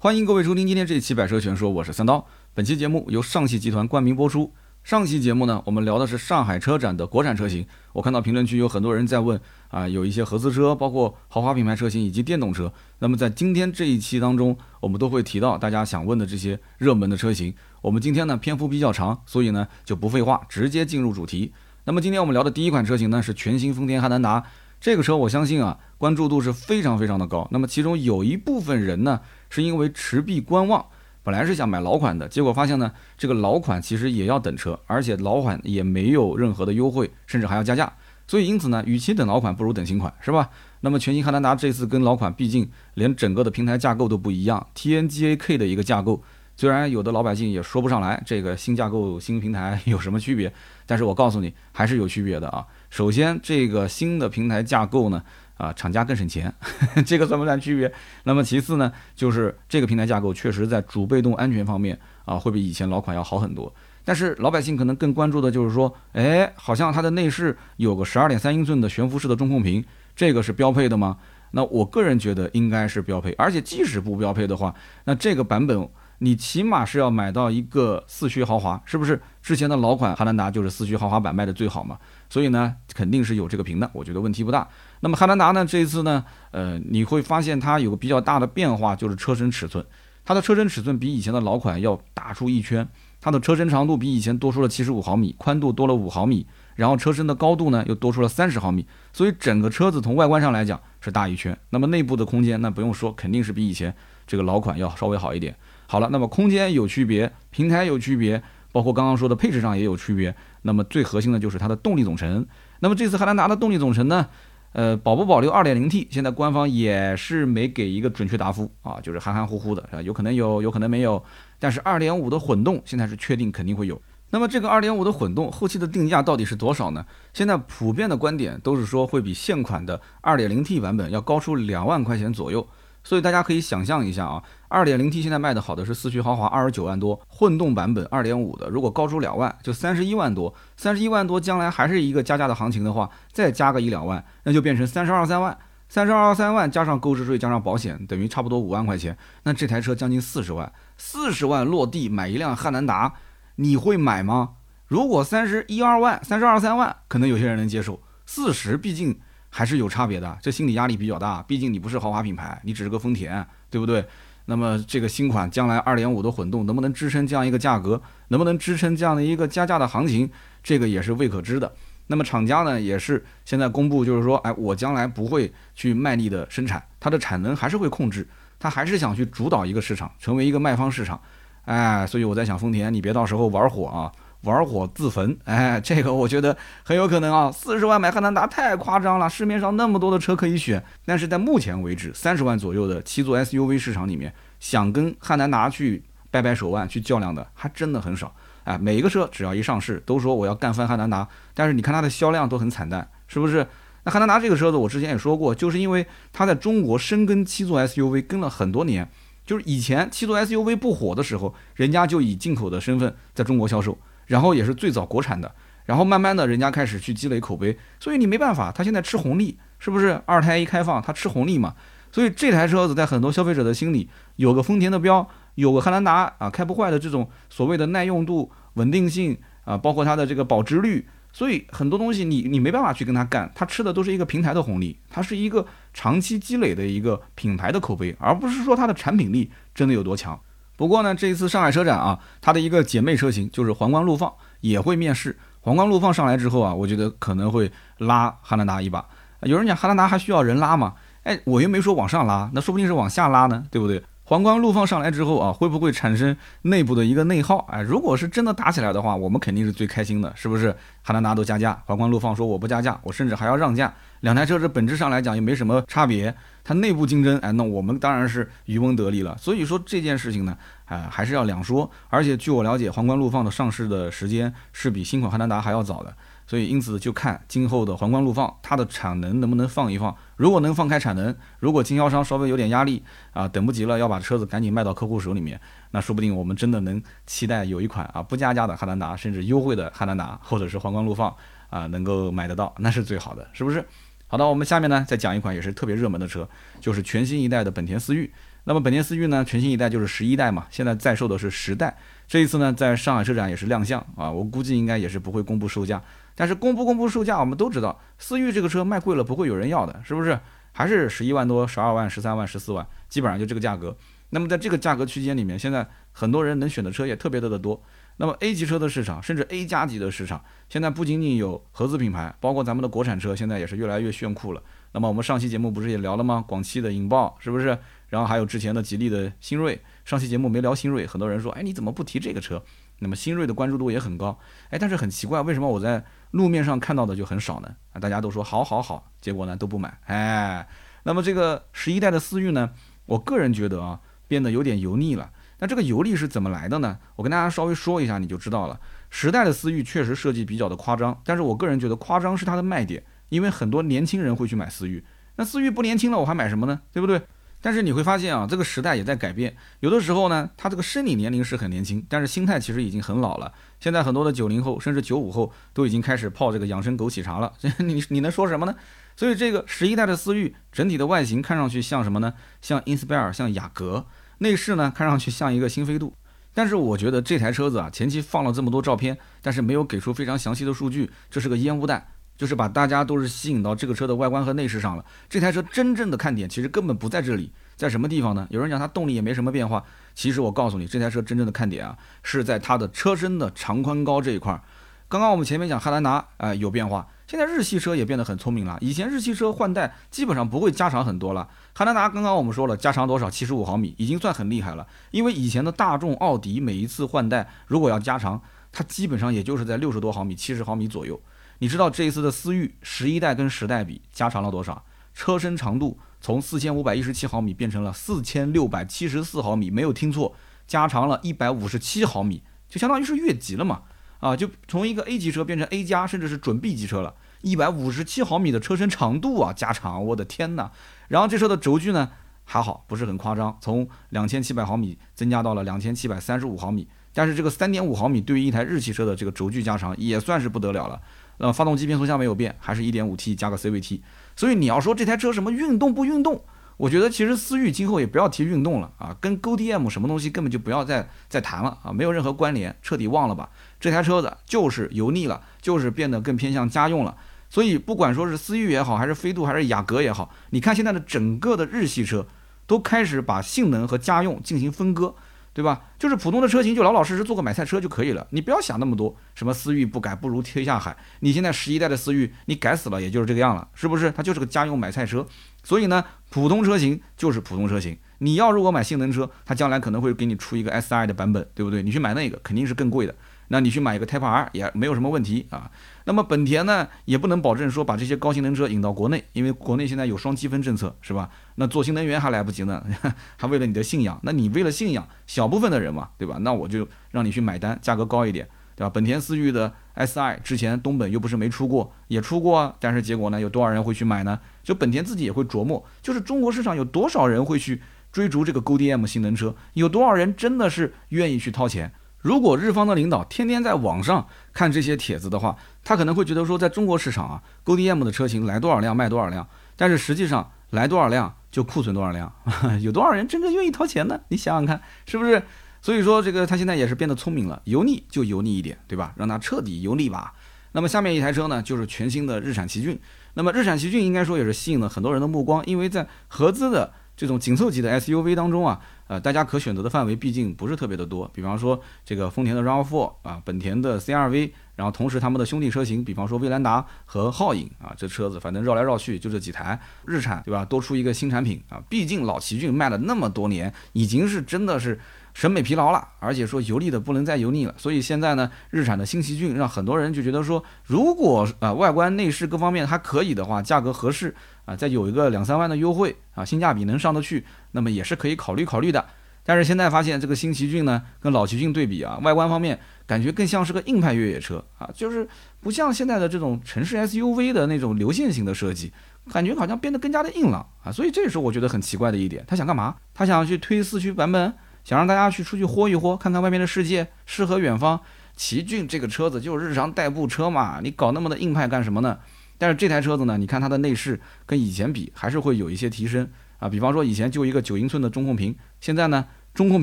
欢迎各位收听今天这一期《百车全说》，我是三刀。本期节目由上汽集团冠名播出。上期节目呢，我们聊的是上海车展的国产车型。我看到评论区有很多人在问啊，有一些合资车，包括豪华品牌车型以及电动车。那么在今天这一期当中，我们都会提到大家想问的这些热门的车型。我们今天呢篇幅比较长，所以呢就不废话，直接进入主题。那么今天我们聊的第一款车型呢是全新丰田汉兰达。这个车我相信啊，关注度是非常非常的高。那么其中有一部分人呢。是因为持币观望，本来是想买老款的，结果发现呢，这个老款其实也要等车，而且老款也没有任何的优惠，甚至还要加价。所以因此呢，与其等老款，不如等新款，是吧？那么全新汉兰达这次跟老款，毕竟连整个的平台架构都不一样，TNGA-K 的一个架构，虽然有的老百姓也说不上来这个新架构、新平台有什么区别，但是我告诉你，还是有区别的啊。首先，这个新的平台架构呢。啊，厂家更省钱，这个算不算区别？那么其次呢，就是这个平台架构确实在主被动安全方面啊，会比以前老款要好很多。但是老百姓可能更关注的就是说，哎，好像它的内饰有个十二点三英寸的悬浮式的中控屏，这个是标配的吗？那我个人觉得应该是标配，而且即使不标配的话，那这个版本。你起码是要买到一个四驱豪华，是不是？之前的老款汉兰达就是四驱豪华版卖的最好嘛，所以呢，肯定是有这个屏的，我觉得问题不大。那么汉兰达呢，这一次呢，呃，你会发现它有个比较大的变化，就是车身尺寸，它的车身尺寸比以前的老款要大出一圈，它的车身长度比以前多出了七十五毫米，宽度多了五毫米，然后车身的高度呢又多出了三十毫米，所以整个车子从外观上来讲是大一圈。那么内部的空间那不用说，肯定是比以前这个老款要稍微好一点。好了，那么空间有区别，平台有区别，包括刚刚说的配置上也有区别。那么最核心的就是它的动力总成。那么这次汉兰达的动力总成呢，呃，保不保留 2.0T，现在官方也是没给一个准确答复啊，就是含含糊糊的，啊，有可能有，有可能没有。但是2.5的混动现在是确定肯定会有。那么这个2.5的混动后期的定价到底是多少呢？现在普遍的观点都是说会比现款的 2.0T 版本要高出两万块钱左右。所以大家可以想象一下啊，二点零 T 现在卖的好的是四驱豪华二十九万多，混动版本二点五的如果高出两万，就三十一万多，三十一万多将来还是一个加价的行情的话，再加个一两万，那就变成三十二三万，三十二三万加上购置税加上保险，等于差不多五万块钱，那这台车将近四十万，四十万落地买一辆汉兰达，你会买吗？如果三十一二万，三十二三万，可能有些人能接受，四十毕竟。还是有差别的，这心理压力比较大。毕竟你不是豪华品牌，你只是个丰田，对不对？那么这个新款将来二点五的混动能不能支撑这样一个价格，能不能支撑这样的一个加价的行情，这个也是未可知的。那么厂家呢，也是现在公布，就是说，哎，我将来不会去卖力的生产，它的产能还是会控制，它还是想去主导一个市场，成为一个卖方市场。哎，所以我在想，丰田，你别到时候玩火啊。玩火自焚，哎，这个我觉得很有可能啊。四十万买汉兰达太夸张了，市面上那么多的车可以选，但是在目前为止，三十万左右的七座 SUV 市场里面，想跟汉兰达去掰掰手腕、去较量的还真的很少。哎，每一个车只要一上市，都说我要干翻汉兰达，但是你看它的销量都很惨淡，是不是？那汉兰达这个车子，我之前也说过，就是因为它在中国深耕七座 SUV 跟了很多年，就是以前七座 SUV 不火的时候，人家就以进口的身份在中国销售。然后也是最早国产的，然后慢慢的人家开始去积累口碑，所以你没办法，他现在吃红利，是不是？二胎一开放，他吃红利嘛。所以这台车子在很多消费者的心里，有个丰田的标，有个汉兰达啊，开不坏的这种所谓的耐用度、稳定性啊，包括它的这个保值率，所以很多东西你你没办法去跟他干，他吃的都是一个平台的红利，它是一个长期积累的一个品牌的口碑，而不是说它的产品力真的有多强。不过呢，这一次上海车展啊，它的一个姐妹车型就是皇冠陆放也会面世。皇冠陆放上来之后啊，我觉得可能会拉汉兰达一把。有人讲汉兰达还需要人拉吗？哎，我又没说往上拉，那说不定是往下拉呢，对不对？皇冠陆放上来之后啊，会不会产生内部的一个内耗？哎，如果是真的打起来的话，我们肯定是最开心的，是不是？汉兰达都加价，皇冠陆放说我不加价，我甚至还要让价。两台车这本质上来讲也没什么差别，它内部竞争，哎，那我们当然是渔翁得利了。所以说这件事情呢，啊，还是要两说。而且据我了解，皇冠陆放的上市的时间是比新款汉兰达还要早的。所以，因此就看今后的皇冠陆放它的产能能不能放一放。如果能放开产能，如果经销商稍微有点压力啊，等不及了要把车子赶紧卖到客户手里面，那说不定我们真的能期待有一款啊不加价的汉兰达，甚至优惠的汉兰达，或者是皇冠陆放啊能够买得到，那是最好的，是不是？好的，我们下面呢再讲一款也是特别热门的车，就是全新一代的本田思域。那么本田思域呢，全新一代就是十一代嘛，现在在售的是十代。这一次呢，在上海车展也是亮相啊，我估计应该也是不会公布售价。但是公不公布售价，我们都知道，思域这个车卖贵了不会有人要的，是不是？还是十一万多、十二万、十三万、十四万，基本上就这个价格。那么在这个价格区间里面，现在很多人能选的车也特别的多。那么 A 级车的市场，甚至 A 加级的市场，现在不仅仅有合资品牌，包括咱们的国产车，现在也是越来越炫酷了。那么我们上期节目不是也聊了吗？广汽的引爆是不是？然后还有之前的吉利的新锐。上期节目没聊新锐，很多人说，哎，你怎么不提这个车？那么新锐的关注度也很高，哎，但是很奇怪，为什么我在路面上看到的就很少呢？啊，大家都说好好好，结果呢都不买，哎。那么这个十一代的思域呢，我个人觉得啊，变得有点油腻了。那这个油腻是怎么来的呢？我跟大家稍微说一下，你就知道了。十代的思域确实设计比较的夸张，但是我个人觉得夸张是它的卖点，因为很多年轻人会去买思域。那思域不年轻了，我还买什么呢？对不对？但是你会发现啊，这个时代也在改变。有的时候呢，他这个生理年龄是很年轻，但是心态其实已经很老了。现在很多的九零后甚至九五后都已经开始泡这个养生枸杞茶了。你你能说什么呢？所以这个十一代的思域整体的外形看上去像什么呢？像 Inspire，像雅阁。内饰呢，看上去像一个新飞度。但是我觉得这台车子啊，前期放了这么多照片，但是没有给出非常详细的数据，这是个烟雾弹，就是把大家都是吸引到这个车的外观和内饰上了。这台车真正的看点其实根本不在这里，在什么地方呢？有人讲它动力也没什么变化，其实我告诉你，这台车真正的看点啊，是在它的车身的长宽高这一块。刚刚我们前面讲汉兰达，啊有变化。现在日系车也变得很聪明了。以前日系车换代基本上不会加长很多了。汉兰达刚刚我们说了加长多少？七十五毫米，已经算很厉害了。因为以前的大众、奥迪每一次换代如果要加长，它基本上也就是在六十多毫米、七十毫米左右。你知道这一次的思域十一代跟十代比加长了多少？车身长度从四千五百一十七毫米变成了四千六百七十四毫米，没有听错，加长了一百五十七毫米，就相当于是越级了嘛。啊，就从一个 A 级车变成 A 加，甚至是准 B 级车了，一百五十七毫米的车身长度啊，加长，我的天哪！然后这车的轴距呢，还好，不是很夸张，从两千七百毫米增加到了两千七百三十五毫米。但是这个三点五毫米对于一台日系车的这个轴距加长也算是不得了了。呃，发动机变速箱没有变，还是一点五 T 加个 CVT。所以你要说这台车什么运动不运动？我觉得其实思域今后也不要提运动了啊，跟 GODM 什么东西根本就不要再再谈了啊，没有任何关联，彻底忘了吧。这台车子就是油腻了，就是变得更偏向家用了。所以不管说是思域也好，还是飞度，还是雅阁也好，你看现在的整个的日系车都开始把性能和家用进行分割。对吧？就是普通的车型，就老老实实做个买菜车就可以了。你不要想那么多，什么思域不改不如天下海。你现在十一代的思域，你改死了也就是这个样了，是不是？它就是个家用买菜车。所以呢，普通车型就是普通车型。你要如果买性能车，它将来可能会给你出一个 SI 的版本，对不对？你去买那个肯定是更贵的。那你去买一个 Type R 也没有什么问题啊。那么本田呢，也不能保证说把这些高性能车引到国内，因为国内现在有双积分政策，是吧？那做新能源还来不及呢，还为了你的信仰，那你为了信仰小部分的人嘛，对吧？那我就让你去买单，价格高一点，对吧？本田思域的 SI 之前东本又不是没出过，也出过啊，但是结果呢，有多少人会去买呢？就本田自己也会琢磨，就是中国市场有多少人会去追逐这个 GDM 性能车，有多少人真的是愿意去掏钱？如果日方的领导天天在网上看这些帖子的话，他可能会觉得说，在中国市场啊，GDM 的车型来多少辆卖多少辆，但是实际上来多少辆就库存多少辆，有多少人真正愿意掏钱呢？你想想看，是不是？所以说这个他现在也是变得聪明了，油腻就油腻一点，对吧？让它彻底油腻吧。那么下面一台车呢，就是全新的日产奇骏。那么日产奇骏应该说也是吸引了很多人的目光，因为在合资的这种紧凑级的 SUV 当中啊。呃，大家可选择的范围毕竟不是特别的多，比方说这个丰田的 RAV4 啊，本田的 CRV，然后同时他们的兄弟车型，比方说威兰达和皓影啊，这车子反正绕来绕去就这几台。日产对吧？多出一个新产品啊，毕竟老奇骏卖了那么多年，已经是真的是审美疲劳了，而且说油腻的不能再油腻了。所以现在呢，日产的新奇骏让很多人就觉得说，如果啊外观内饰各方面还可以的话，价格合适。啊，再有一个两三万的优惠啊，性价比能上得去，那么也是可以考虑考虑的。但是现在发现这个新奇骏呢，跟老奇骏对比啊，外观方面感觉更像是个硬派越野车啊，就是不像现在的这种城市 SUV 的那种流线型的设计，感觉好像变得更加的硬朗啊。所以这也是我觉得很奇怪的一点。他想干嘛？他想去推四驱版本，想让大家去出去豁一豁，看看外面的世界，诗和远方。奇骏这个车子就是日常代步车嘛，你搞那么的硬派干什么呢？但是这台车子呢，你看它的内饰跟以前比还是会有一些提升啊。比方说以前就一个九英寸的中控屏，现在呢中控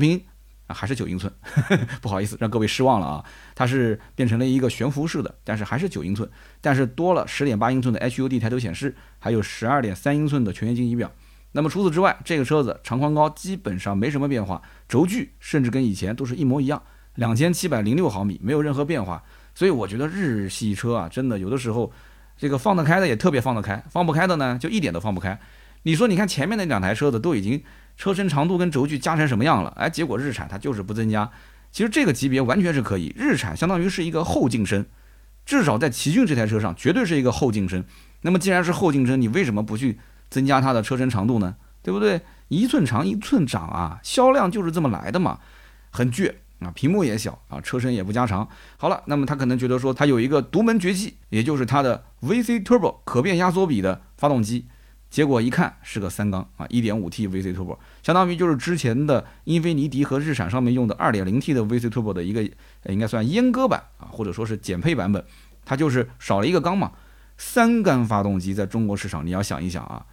屏啊还是九英寸，不好意思让各位失望了啊，它是变成了一个悬浮式的，但是还是九英寸，但是多了十点八英寸的 HUD 抬头显示，还有十二点三英寸的全液晶仪表。那么除此之外，这个车子长宽高基本上没什么变化，轴距甚至跟以前都是一模一样，两千七百零六毫米，没有任何变化。所以我觉得日系车啊，真的有的时候，这个放得开的也特别放得开，放不开的呢就一点都放不开。你说，你看前面那两台车子都已经车身长度跟轴距加成什么样了？哎，结果日产它就是不增加。其实这个级别完全是可以，日产相当于是一个后进身，至少在奇骏这台车上绝对是一个后进身。那么既然是后进身，你为什么不去？增加它的车身长度呢，对不对？一寸长一寸长啊，销量就是这么来的嘛，很倔啊，屏幕也小啊，车身也不加长。好了，那么他可能觉得说他有一个独门绝技，也就是它的 VC Turbo 可变压缩比的发动机，结果一看是个三缸啊，1.5T VC Turbo，相当于就是之前的英菲尼迪和日产上面用的 2.0T 的 VC Turbo 的一个应该算阉割版啊，或者说是减配版本，它就是少了一个缸嘛。三缸发动机在中国市场，你要想一想啊。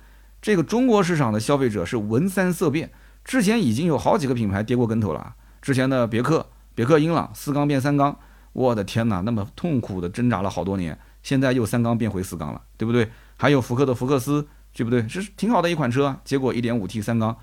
这个中国市场的消费者是闻三色变，之前已经有好几个品牌跌过跟头了。之前的别克、别克英朗四缸变三缸，我的天哪，那么痛苦的挣扎了好多年，现在又三缸变回四缸了，对不对？还有福克的福克斯，对不对？是挺好的一款车，结果一点五 T 三缸，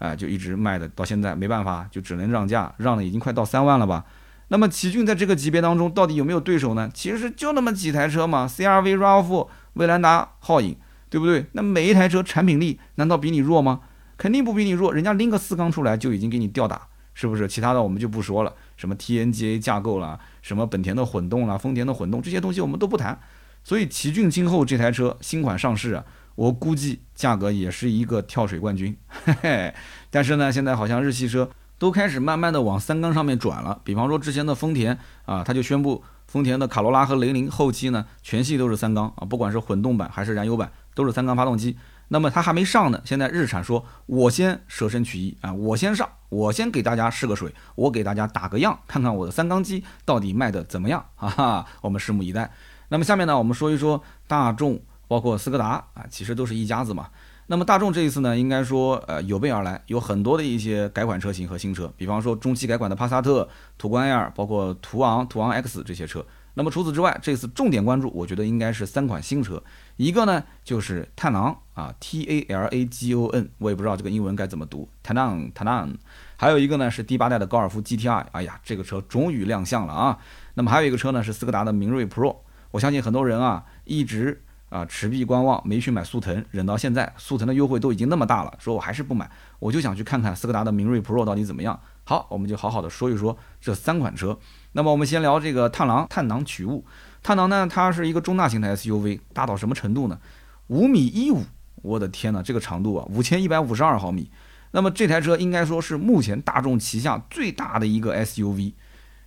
哎，就一直卖的到现在没办法，就只能让价，让的已经快到三万了吧？那么奇骏在这个级别当中到底有没有对手呢？其实就那么几台车嘛，CRV、RAV4、威兰达、皓影。对不对？那每一台车产品力难道比你弱吗？肯定不比你弱，人家拎个四缸出来就已经给你吊打，是不是？其他的我们就不说了，什么 TNGA 架构啦，什么本田的混动啦，丰田的混动这些东西我们都不谈。所以奇骏今后这台车新款上市啊，我估计价格也是一个跳水冠军。嘿嘿。但是呢，现在好像日系车都开始慢慢的往三缸上面转了，比方说之前的丰田啊，他就宣布丰田的卡罗拉和雷凌后期呢全系都是三缸啊，不管是混动版还是燃油版。都是三缸发动机，那么它还没上呢。现在日产说，我先舍身取义啊，我先上，我先给大家试个水，我给大家打个样，看看我的三缸机到底卖的怎么样哈哈，我们拭目以待。那么下面呢，我们说一说大众，包括斯柯达啊，其实都是一家子嘛。那么大众这一次呢，应该说呃有备而来，有很多的一些改款车型和新车，比方说中期改款的帕萨特、途观 L，包括途昂、途昂 X 这些车。那么除此之外，这次重点关注，我觉得应该是三款新车，一个呢就是探囊啊，T A L A G O N，我也不知道这个英文该怎么读，探囊探囊，还有一个呢是第八代的高尔夫 G T I，哎呀，这个车终于亮相了啊。那么还有一个车呢是斯柯达的明锐 Pro，我相信很多人啊一直啊持币观望，没去买速腾，忍到现在，速腾的优惠都已经那么大了，说我还是不买，我就想去看看斯柯达的明锐 Pro 到底怎么样。好，我们就好好的说一说这三款车。那么我们先聊这个探囊，探囊取物。探囊呢，它是一个中大型的 SUV，大到什么程度呢？五米一五，我的天呐，这个长度啊，五千一百五十二毫米。那么这台车应该说是目前大众旗下最大的一个 SUV。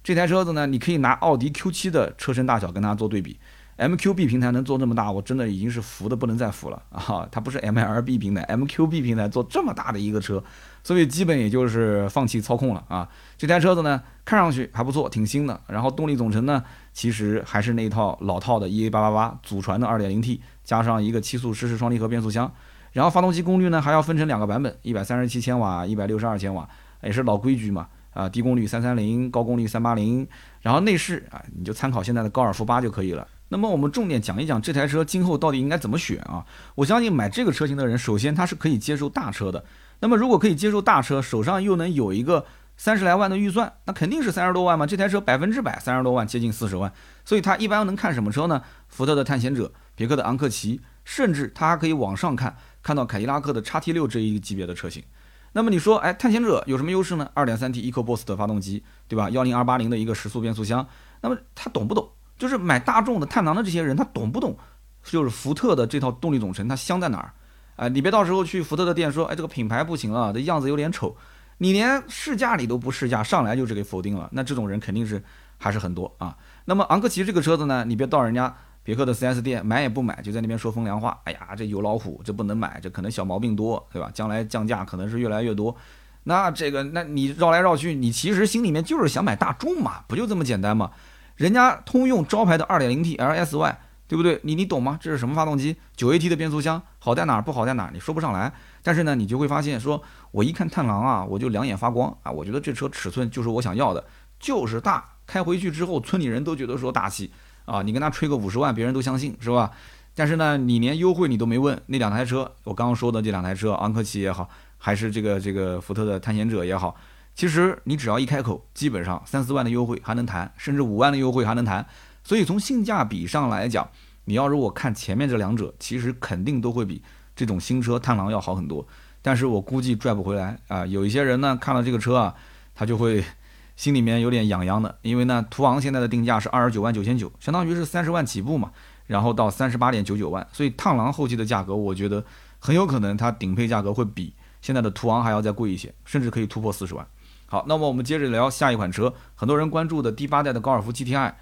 这台车子呢，你可以拿奥迪 Q7 的车身大小跟它做对比。MQB 平台能做这么大，我真的已经是服的不能再服了 啊！它不是 MLB 平台，MQB 平台做这么大的一个车，所以基本也就是放弃操控了啊。这台车子呢，看上去还不错，挺新的。然后动力总成呢，其实还是那一套老套的 EA888 祖传的 2.0T，加上一个七速湿式双离合变速箱。然后发动机功率呢，还要分成两个版本，137千瓦、162千瓦，也是老规矩嘛啊，低功率330，高功率380。然后内饰啊，你就参考现在的高尔夫八就可以了。那么我们重点讲一讲这台车今后到底应该怎么选啊？我相信买这个车型的人，首先他是可以接受大车的。那么如果可以接受大车，手上又能有一个三十来万的预算，那肯定是三十多万嘛。这台车百分之百三十多万，接近四十万。所以他一般能看什么车呢？福特的探险者、别克的昂克旗，甚至他还可以往上看，看到凯迪拉克的叉 T 六这一级别的车型。那么你说，哎，探险者有什么优势呢？二点三 T EcoBoost 的发动机，对吧？幺零二八零的一个时速变速箱。那么他懂不懂？就是买大众的探囊的这些人，他懂不懂？就是福特的这套动力总成，它香在哪儿？啊，你别到时候去福特的店说，哎，这个品牌不行了，这样子有点丑，你连试驾你都不试驾，上来就是给否定了。那这种人肯定是还是很多啊。那么昂克旗这个车子呢，你别到人家别克的 4S 店买也不买，就在那边说风凉话。哎呀，这有老虎，这不能买，这可能小毛病多，对吧？将来降价可能是越来越多。那这个，那你绕来绕去，你其实心里面就是想买大众嘛，不就这么简单吗？人家通用招牌的 2.0T LSY，对不对？你你懂吗？这是什么发动机？九 AT 的变速箱好在哪儿？不好在哪儿？你说不上来。但是呢，你就会发现，说我一看探狼啊，我就两眼发光啊！我觉得这车尺寸就是我想要的，就是大。开回去之后，村里人都觉得说大气啊，你跟他吹个五十万，别人都相信，是吧？但是呢，你连优惠你都没问，那两台车，我刚刚说的这两台车，昂科旗也好，还是这个这个福特的探险者也好，其实你只要一开口，基本上三四万的优惠还能谈，甚至五万的优惠还能谈。所以从性价比上来讲，你要如果看前面这两者，其实肯定都会比这种新车探狼要好很多。但是我估计拽不回来啊！有一些人呢看了这个车啊，他就会心里面有点痒痒的，因为呢途昂现在的定价是二十九万九千九，相当于是三十万起步嘛，然后到三十八点九九万，所以探狼后期的价格，我觉得很有可能它顶配价格会比现在的途昂还要再贵一些，甚至可以突破四十万。好，那么我们接着聊下一款车，很多人关注的第八代的高尔夫 GTI。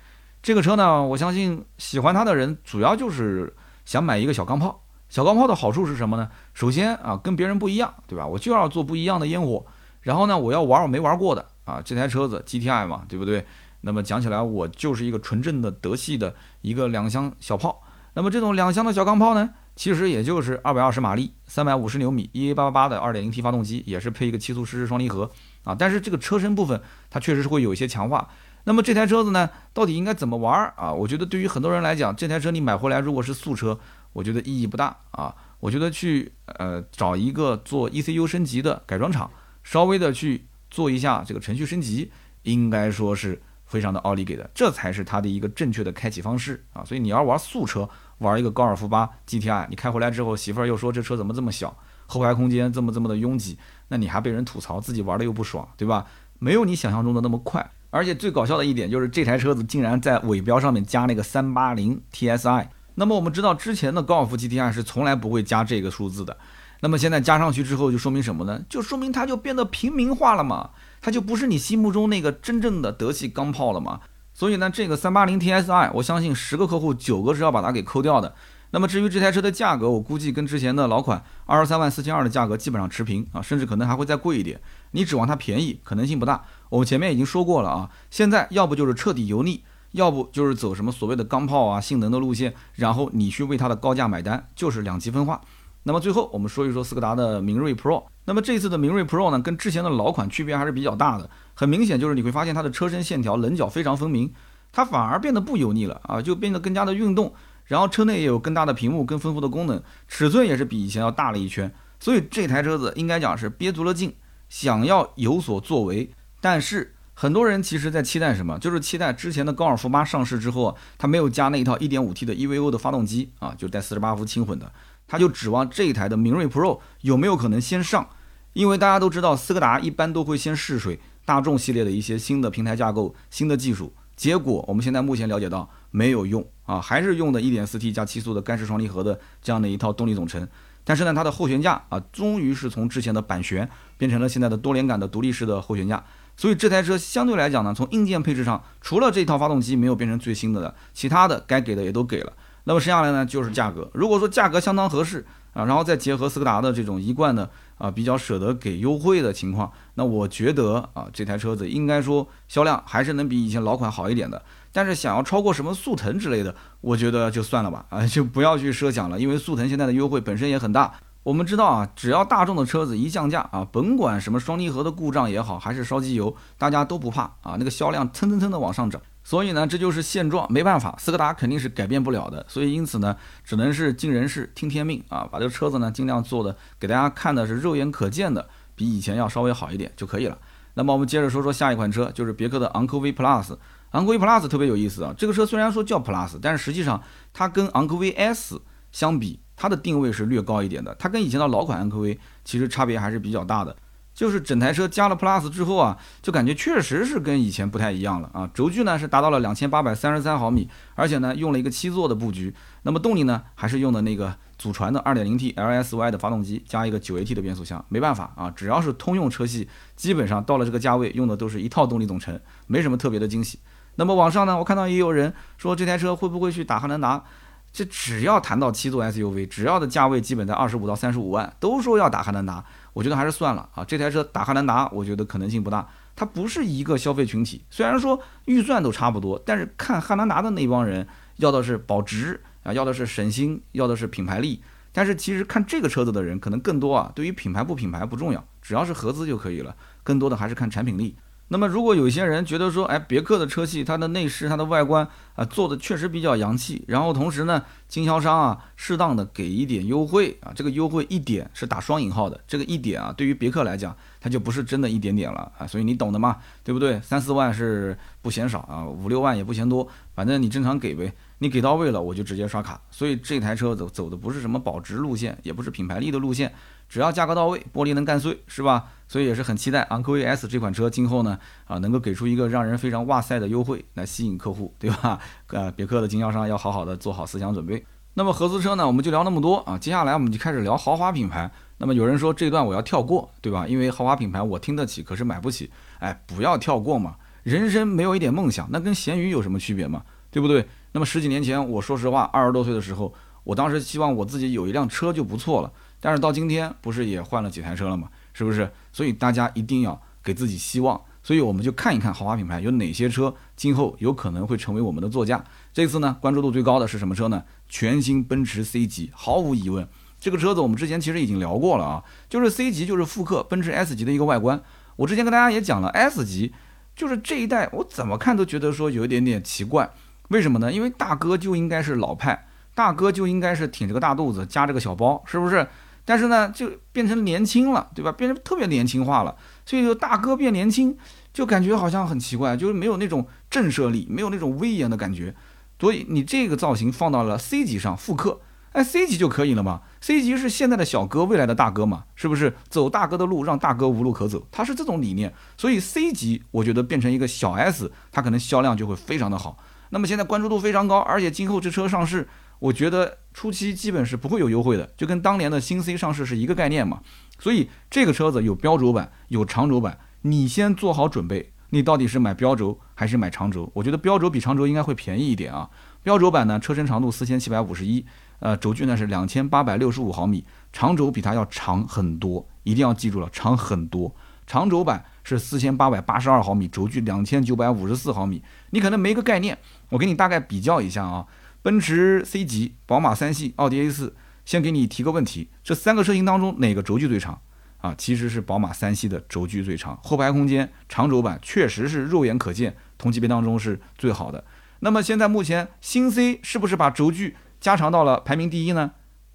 这个车呢，我相信喜欢它的人主要就是想买一个小钢炮。小钢炮的好处是什么呢？首先啊，跟别人不一样，对吧？我就要做不一样的烟火。然后呢，我要玩我没玩过的啊，这台车子 GTI 嘛，对不对？那么讲起来，我就是一个纯正的德系的一个两厢小炮。那么这种两厢的小钢炮呢，其实也就是二百二十马力，三百五十牛米，EA 八八八的二点零 T 发动机，也是配一个七速湿式双离合啊。但是这个车身部分，它确实是会有一些强化。那么这台车子呢，到底应该怎么玩啊？我觉得对于很多人来讲，这台车你买回来如果是素车，我觉得意义不大啊。我觉得去呃找一个做 ECU 升级的改装厂，稍微的去做一下这个程序升级，应该说是非常的奥利给的，这才是它的一个正确的开启方式啊。所以你要玩素车，玩一个高尔夫八 GTI，你开回来之后，媳妇儿又说这车怎么这么小，后排空间这么这么的拥挤，那你还被人吐槽自己玩的又不爽，对吧？没有你想象中的那么快。而且最搞笑的一点就是这台车子竟然在尾标上面加那个三八零 TSI。那么我们知道之前的高尔夫 GTI 是从来不会加这个数字的。那么现在加上去之后，就说明什么呢？就说明它就变得平民化了嘛，它就不是你心目中那个真正的德系钢炮了嘛。所以呢，这个三八零 TSI，我相信十个客户九个是要把它给抠掉的。那么至于这台车的价格，我估计跟之前的老款二十三万四千二的价格基本上持平啊，甚至可能还会再贵一点。你指望它便宜，可能性不大。我们前面已经说过了啊，现在要不就是彻底油腻，要不就是走什么所谓的钢炮啊、性能的路线，然后你去为它的高价买单，就是两极分化。那么最后我们说一说斯柯达的明锐 Pro。那么这次的明锐 Pro 呢，跟之前的老款区别还是比较大的。很明显就是你会发现它的车身线条棱角非常分明，它反而变得不油腻了啊，就变得更加的运动。然后车内也有更大的屏幕、更丰富的功能，尺寸也是比以前要大了一圈。所以这台车子应该讲是憋足了劲，想要有所作为。但是很多人其实在期待什么？就是期待之前的高尔夫八上市之后，它没有加那一套 1.5T 的 EVO 的发动机啊，就带48伏轻混的，他就指望这一台的明锐 Pro 有没有可能先上？因为大家都知道斯柯达一般都会先试水大众系列的一些新的平台架构、新的技术。结果我们现在目前了解到没有用啊，还是用的 1.4T 加七速的干式双离合的这样的一套动力总成。但是呢，它的后悬架啊，终于是从之前的板悬变成了现在的多连杆的独立式的后悬架。所以这台车相对来讲呢，从硬件配置上，除了这套发动机没有变成最新的的，其他的该给的也都给了。那么剩下来呢，就是价格。如果说价格相当合适啊，然后再结合斯柯达的这种一贯的。啊，比较舍得给优惠的情况，那我觉得啊，这台车子应该说销量还是能比以前老款好一点的。但是想要超过什么速腾之类的，我觉得就算了吧，啊，就不要去设想了，因为速腾现在的优惠本身也很大。我们知道啊，只要大众的车子一降价啊，甭管什么双离合的故障也好，还是烧机油，大家都不怕啊，那个销量蹭蹭蹭的往上涨。所以呢，这就是现状，没办法，斯柯达肯定是改变不了的。所以因此呢，只能是尽人事听天命啊，把这个车子呢尽量做的给大家看的是肉眼可见的，比以前要稍微好一点就可以了。那么我们接着说说下一款车，就是别克的昂科威 Plus。昂科威 Plus 特别有意思啊，这个车虽然说叫 Plus，但是实际上它跟昂科威 S 相比，它的定位是略高一点的。它跟以前的老款昂科威其实差别还是比较大的。就是整台车加了 Plus 之后啊，就感觉确实是跟以前不太一样了啊。轴距呢是达到了两千八百三十三毫米，而且呢用了一个七座的布局。那么动力呢还是用的那个祖传的二点零 T LSY 的发动机，加一个九 AT 的变速箱。没办法啊，只要是通用车系，基本上到了这个价位用的都是一套动力总成，没什么特别的惊喜。那么网上呢，我看到也有人说这台车会不会去打汉兰达？这只要谈到七座 SUV，只要的价位基本在二十五到三十五万，都说要打汉兰达。我觉得还是算了啊，这台车打汉兰达，我觉得可能性不大。它不是一个消费群体，虽然说预算都差不多，但是看汉兰达的那帮人要的是保值，啊，要的是省心，要的是品牌力。但是其实看这个车子的人可能更多啊，对于品牌不品牌不重要，只要是合资就可以了。更多的还是看产品力。那么如果有些人觉得说，哎，别克的车系它的内饰、它的外观啊做的确实比较洋气，然后同时呢，经销商啊适当的给一点优惠啊，这个优惠一点是打双引号的，这个一点啊对于别克来讲，它就不是真的一点点了啊，所以你懂的嘛，对不对？三四万是不嫌少啊，五六万也不嫌多，反正你正常给呗。你给到位了，我就直接刷卡。所以这台车走走的不是什么保值路线，也不是品牌力的路线，只要价格到位，玻璃能干碎，是吧？所以也是很期待昂科威 S 这款车今后呢啊能够给出一个让人非常哇塞的优惠来吸引客户，对吧？呃，别克的经销商要好好的做好思想准备。那么合资车呢，我们就聊那么多啊，接下来我们就开始聊豪华品牌。那么有人说这段我要跳过，对吧？因为豪华品牌我听得起，可是买不起。哎，不要跳过嘛，人生没有一点梦想，那跟咸鱼有什么区别嘛？对不对？那么十几年前，我说实话，二十多岁的时候，我当时希望我自己有一辆车就不错了。但是到今天，不是也换了几台车了吗？是不是？所以大家一定要给自己希望。所以我们就看一看豪华品牌有哪些车今后有可能会成为我们的座驾。这次呢，关注度最高的是什么车呢？全新奔驰 C 级，毫无疑问，这个车子我们之前其实已经聊过了啊，就是 C 级就是复刻奔驰 S 级的一个外观。我之前跟大家也讲了，S 级就是这一代，我怎么看都觉得说有一点点奇怪。为什么呢？因为大哥就应该是老派，大哥就应该是挺着个大肚子，夹着个小包，是不是？但是呢，就变成年轻了，对吧？变成特别年轻化了，所以说大哥变年轻，就感觉好像很奇怪，就是没有那种震慑力，没有那种威严的感觉。所以你这个造型放到了 C 级上复刻，哎，C 级就可以了嘛？C 级是现在的小哥，未来的大哥嘛？是不是？走大哥的路，让大哥无路可走，他是这种理念。所以 C 级，我觉得变成一个小 S，它可能销量就会非常的好。那么现在关注度非常高，而且今后这车上市，我觉得初期基本是不会有优惠的，就跟当年的新 C 上市是一个概念嘛。所以这个车子有标轴版，有长轴版，你先做好准备，你到底是买标轴还是买长轴？我觉得标轴比长轴应该会便宜一点啊。标轴版呢，车身长度四千七百五十一，呃，轴距呢是两千八百六十五毫米，长轴比它要长很多，一定要记住了，长很多。长轴版是四千八百八十二毫米，轴距两千九百五十四毫米。你可能没个概念，我给你大概比较一下啊。奔驰 C 级、宝马三系、奥迪 A 四，先给你提个问题：这三个车型当中哪个轴距最长？啊，其实是宝马三系的轴距最长，后排空间长轴版确实是肉眼可见，同级别当中是最好的。那么现在目前新 C 是不是把轴距加长到了排名第一呢？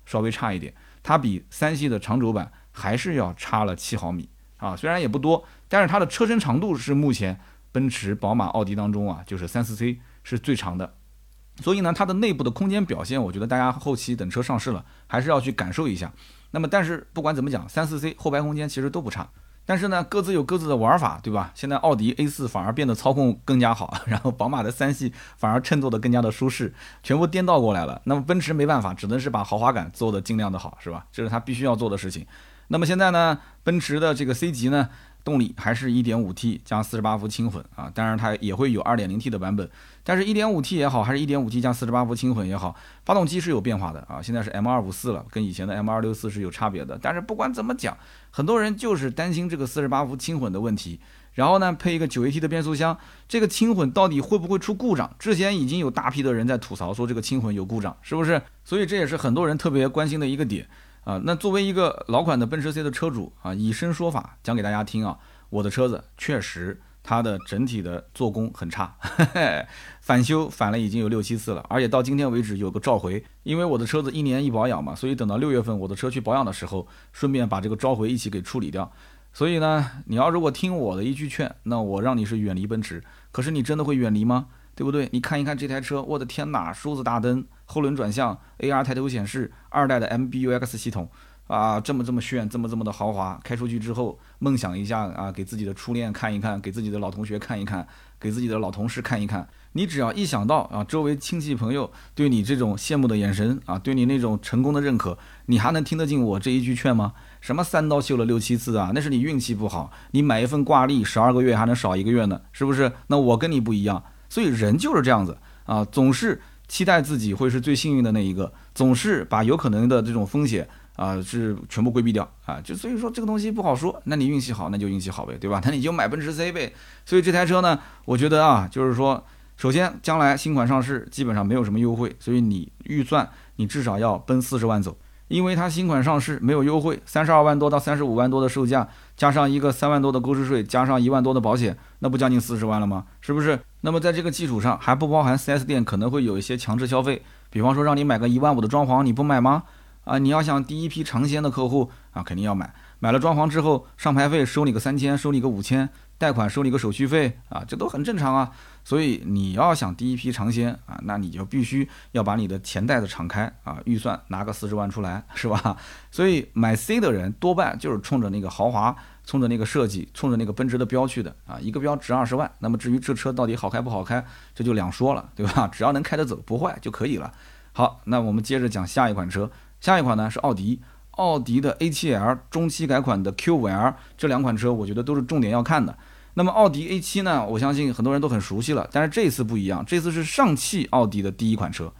稍微差一点，它比三系的长轴版还是要差了七毫米。啊，虽然也不多，但是它的车身长度是目前奔驰、宝马、奥迪当中啊，就是三四 C 是最长的。所以呢，它的内部的空间表现，我觉得大家后期等车上市了，还是要去感受一下。那么，但是不管怎么讲，三四 C 后排空间其实都不差。但是呢，各自有各自的玩法，对吧？现在奥迪 A 四反而变得操控更加好，然后宝马的三系反而乘坐的更加的舒适，全部颠倒过来了。那么奔驰没办法，只能是把豪华感做的尽量的好，是吧？这是它必须要做的事情。那么现在呢，奔驰的这个 C 级呢，动力还是一点五 T 加四十八伏轻混啊，当然它也会有二点零 T 的版本，但是一点五 T 也好，还是一点五 T 加四十八伏轻混也好，发动机是有变化的啊，现在是 M 二五四了，跟以前的 M 二六四是有差别的。但是不管怎么讲，很多人就是担心这个四十八伏轻混的问题，然后呢配一个九 AT 的变速箱，这个轻混到底会不会出故障？之前已经有大批的人在吐槽说这个轻混有故障，是不是？所以这也是很多人特别关心的一个点。啊，那作为一个老款的奔驰 C 的车主啊，以身说法讲给大家听啊，我的车子确实它的整体的做工很差，返修返了已经有六七次了，而且到今天为止有个召回，因为我的车子一年一保养嘛，所以等到六月份我的车去保养的时候，顺便把这个召回一起给处理掉。所以呢，你要如果听我的一句劝，那我让你是远离奔驰，可是你真的会远离吗？对不对？你看一看这台车，我的天哪，梳子大灯。后轮转向，AR 抬头显示，二代的 MBUX 系统啊，这么这么炫，这么这么的豪华，开出去之后，梦想一下啊，给自己的初恋看一看，给自己的老同学看一看，给自己的老同事看一看。你只要一想到啊，周围亲戚朋友对你这种羡慕的眼神啊，对你那种成功的认可，你还能听得进我这一句劝吗？什么三刀修了六七次啊，那是你运气不好。你买一份挂历，十二个月还能少一个月呢，是不是？那我跟你不一样，所以人就是这样子啊，总是。期待自己会是最幸运的那一个，总是把有可能的这种风险啊是全部规避掉啊，就所以说这个东西不好说。那你运气好，那就运气好呗，对吧？那你就买奔驰 C 呗。所以这台车呢，我觉得啊，就是说，首先，将来新款上市基本上没有什么优惠，所以你预算你至少要奔四十万走，因为它新款上市没有优惠，三十二万多到三十五万多的售价，加上一个三万多的购置税，加上一万多的保险，那不将近四十万了吗？是不是？那么在这个基础上还不包含 4S 店可能会有一些强制消费，比方说让你买个一万五的装潢，你不买吗？啊，你要想第一批尝鲜的客户啊，肯定要买。买了装潢之后，上牌费收你个三千，收你个五千，贷款收你个手续费啊，这都很正常啊。所以你要想第一批尝鲜啊，那你就必须要把你的钱袋子敞开啊，预算拿个四十万出来，是吧？所以买 C 的人多半就是冲着那个豪华，冲着那个设计，冲着那个奔驰的标去的啊。一个标值二十万，那么至于这车到底好开不好开，这就两说了，对吧？只要能开得走，不坏就可以了。好，那我们接着讲下一款车，下一款呢是奥迪。奥迪的 A7L 中期改款的 Q5L 这两款车，我觉得都是重点要看的。那么奥迪 A7 呢，我相信很多人都很熟悉了，但是这次不一样，这次是上汽奥迪的第一款车，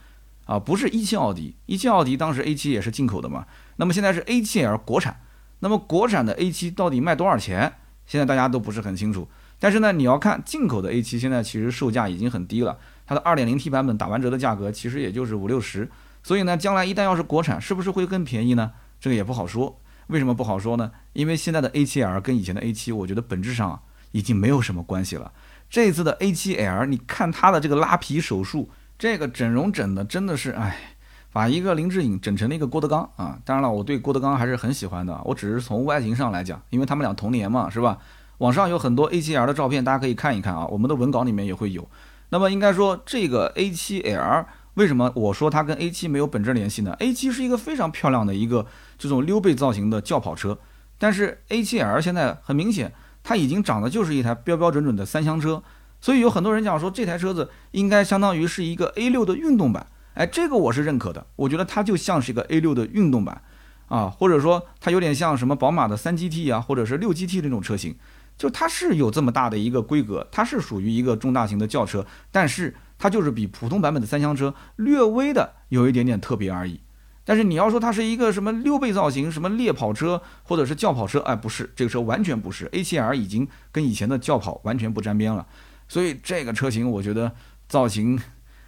啊，不是一汽奥迪，一汽奥迪当时 A7 也是进口的嘛。那么现在是 A7L 国产，那么国产的 A7 到底卖多少钱？现在大家都不是很清楚。但是呢，你要看进口的 A7，现在其实售价已经很低了，它的 2.0T 版本打完折的价格其实也就是五六十，所以呢，将来一旦要是国产，是不是会更便宜呢？这个也不好说，为什么不好说呢？因为现在的 A7L 跟以前的 A7，我觉得本质上啊已经没有什么关系了。这次的 A7L，你看它的这个拉皮手术，这个整容整的真的是，哎，把一个林志颖整成了一个郭德纲啊！当然了，我对郭德纲还是很喜欢的，我只是从外形上来讲，因为他们俩同年嘛，是吧？网上有很多 A7L 的照片，大家可以看一看啊，我们的文稿里面也会有。那么应该说，这个 A7L 为什么我说它跟 A7 没有本质联系呢？A7 是一个非常漂亮的一个。这种溜背造型的轿跑车，但是 A7L 现在很明显，它已经长得就是一台标标准准的三厢车，所以有很多人讲说这台车子应该相当于是一个 A6 的运动版，哎，这个我是认可的，我觉得它就像是一个 A6 的运动版。啊，或者说它有点像什么宝马的 3GT 啊，或者是 6GT 这种车型，就它是有这么大的一个规格，它是属于一个中大型的轿车，但是它就是比普通版本的三厢车略微的有一点点特别而已。但是你要说它是一个什么溜背造型，什么猎跑车或者是轿跑车，哎，不是，这个车完全不是，A7L 已经跟以前的轿跑完全不沾边了。所以这个车型我觉得造型，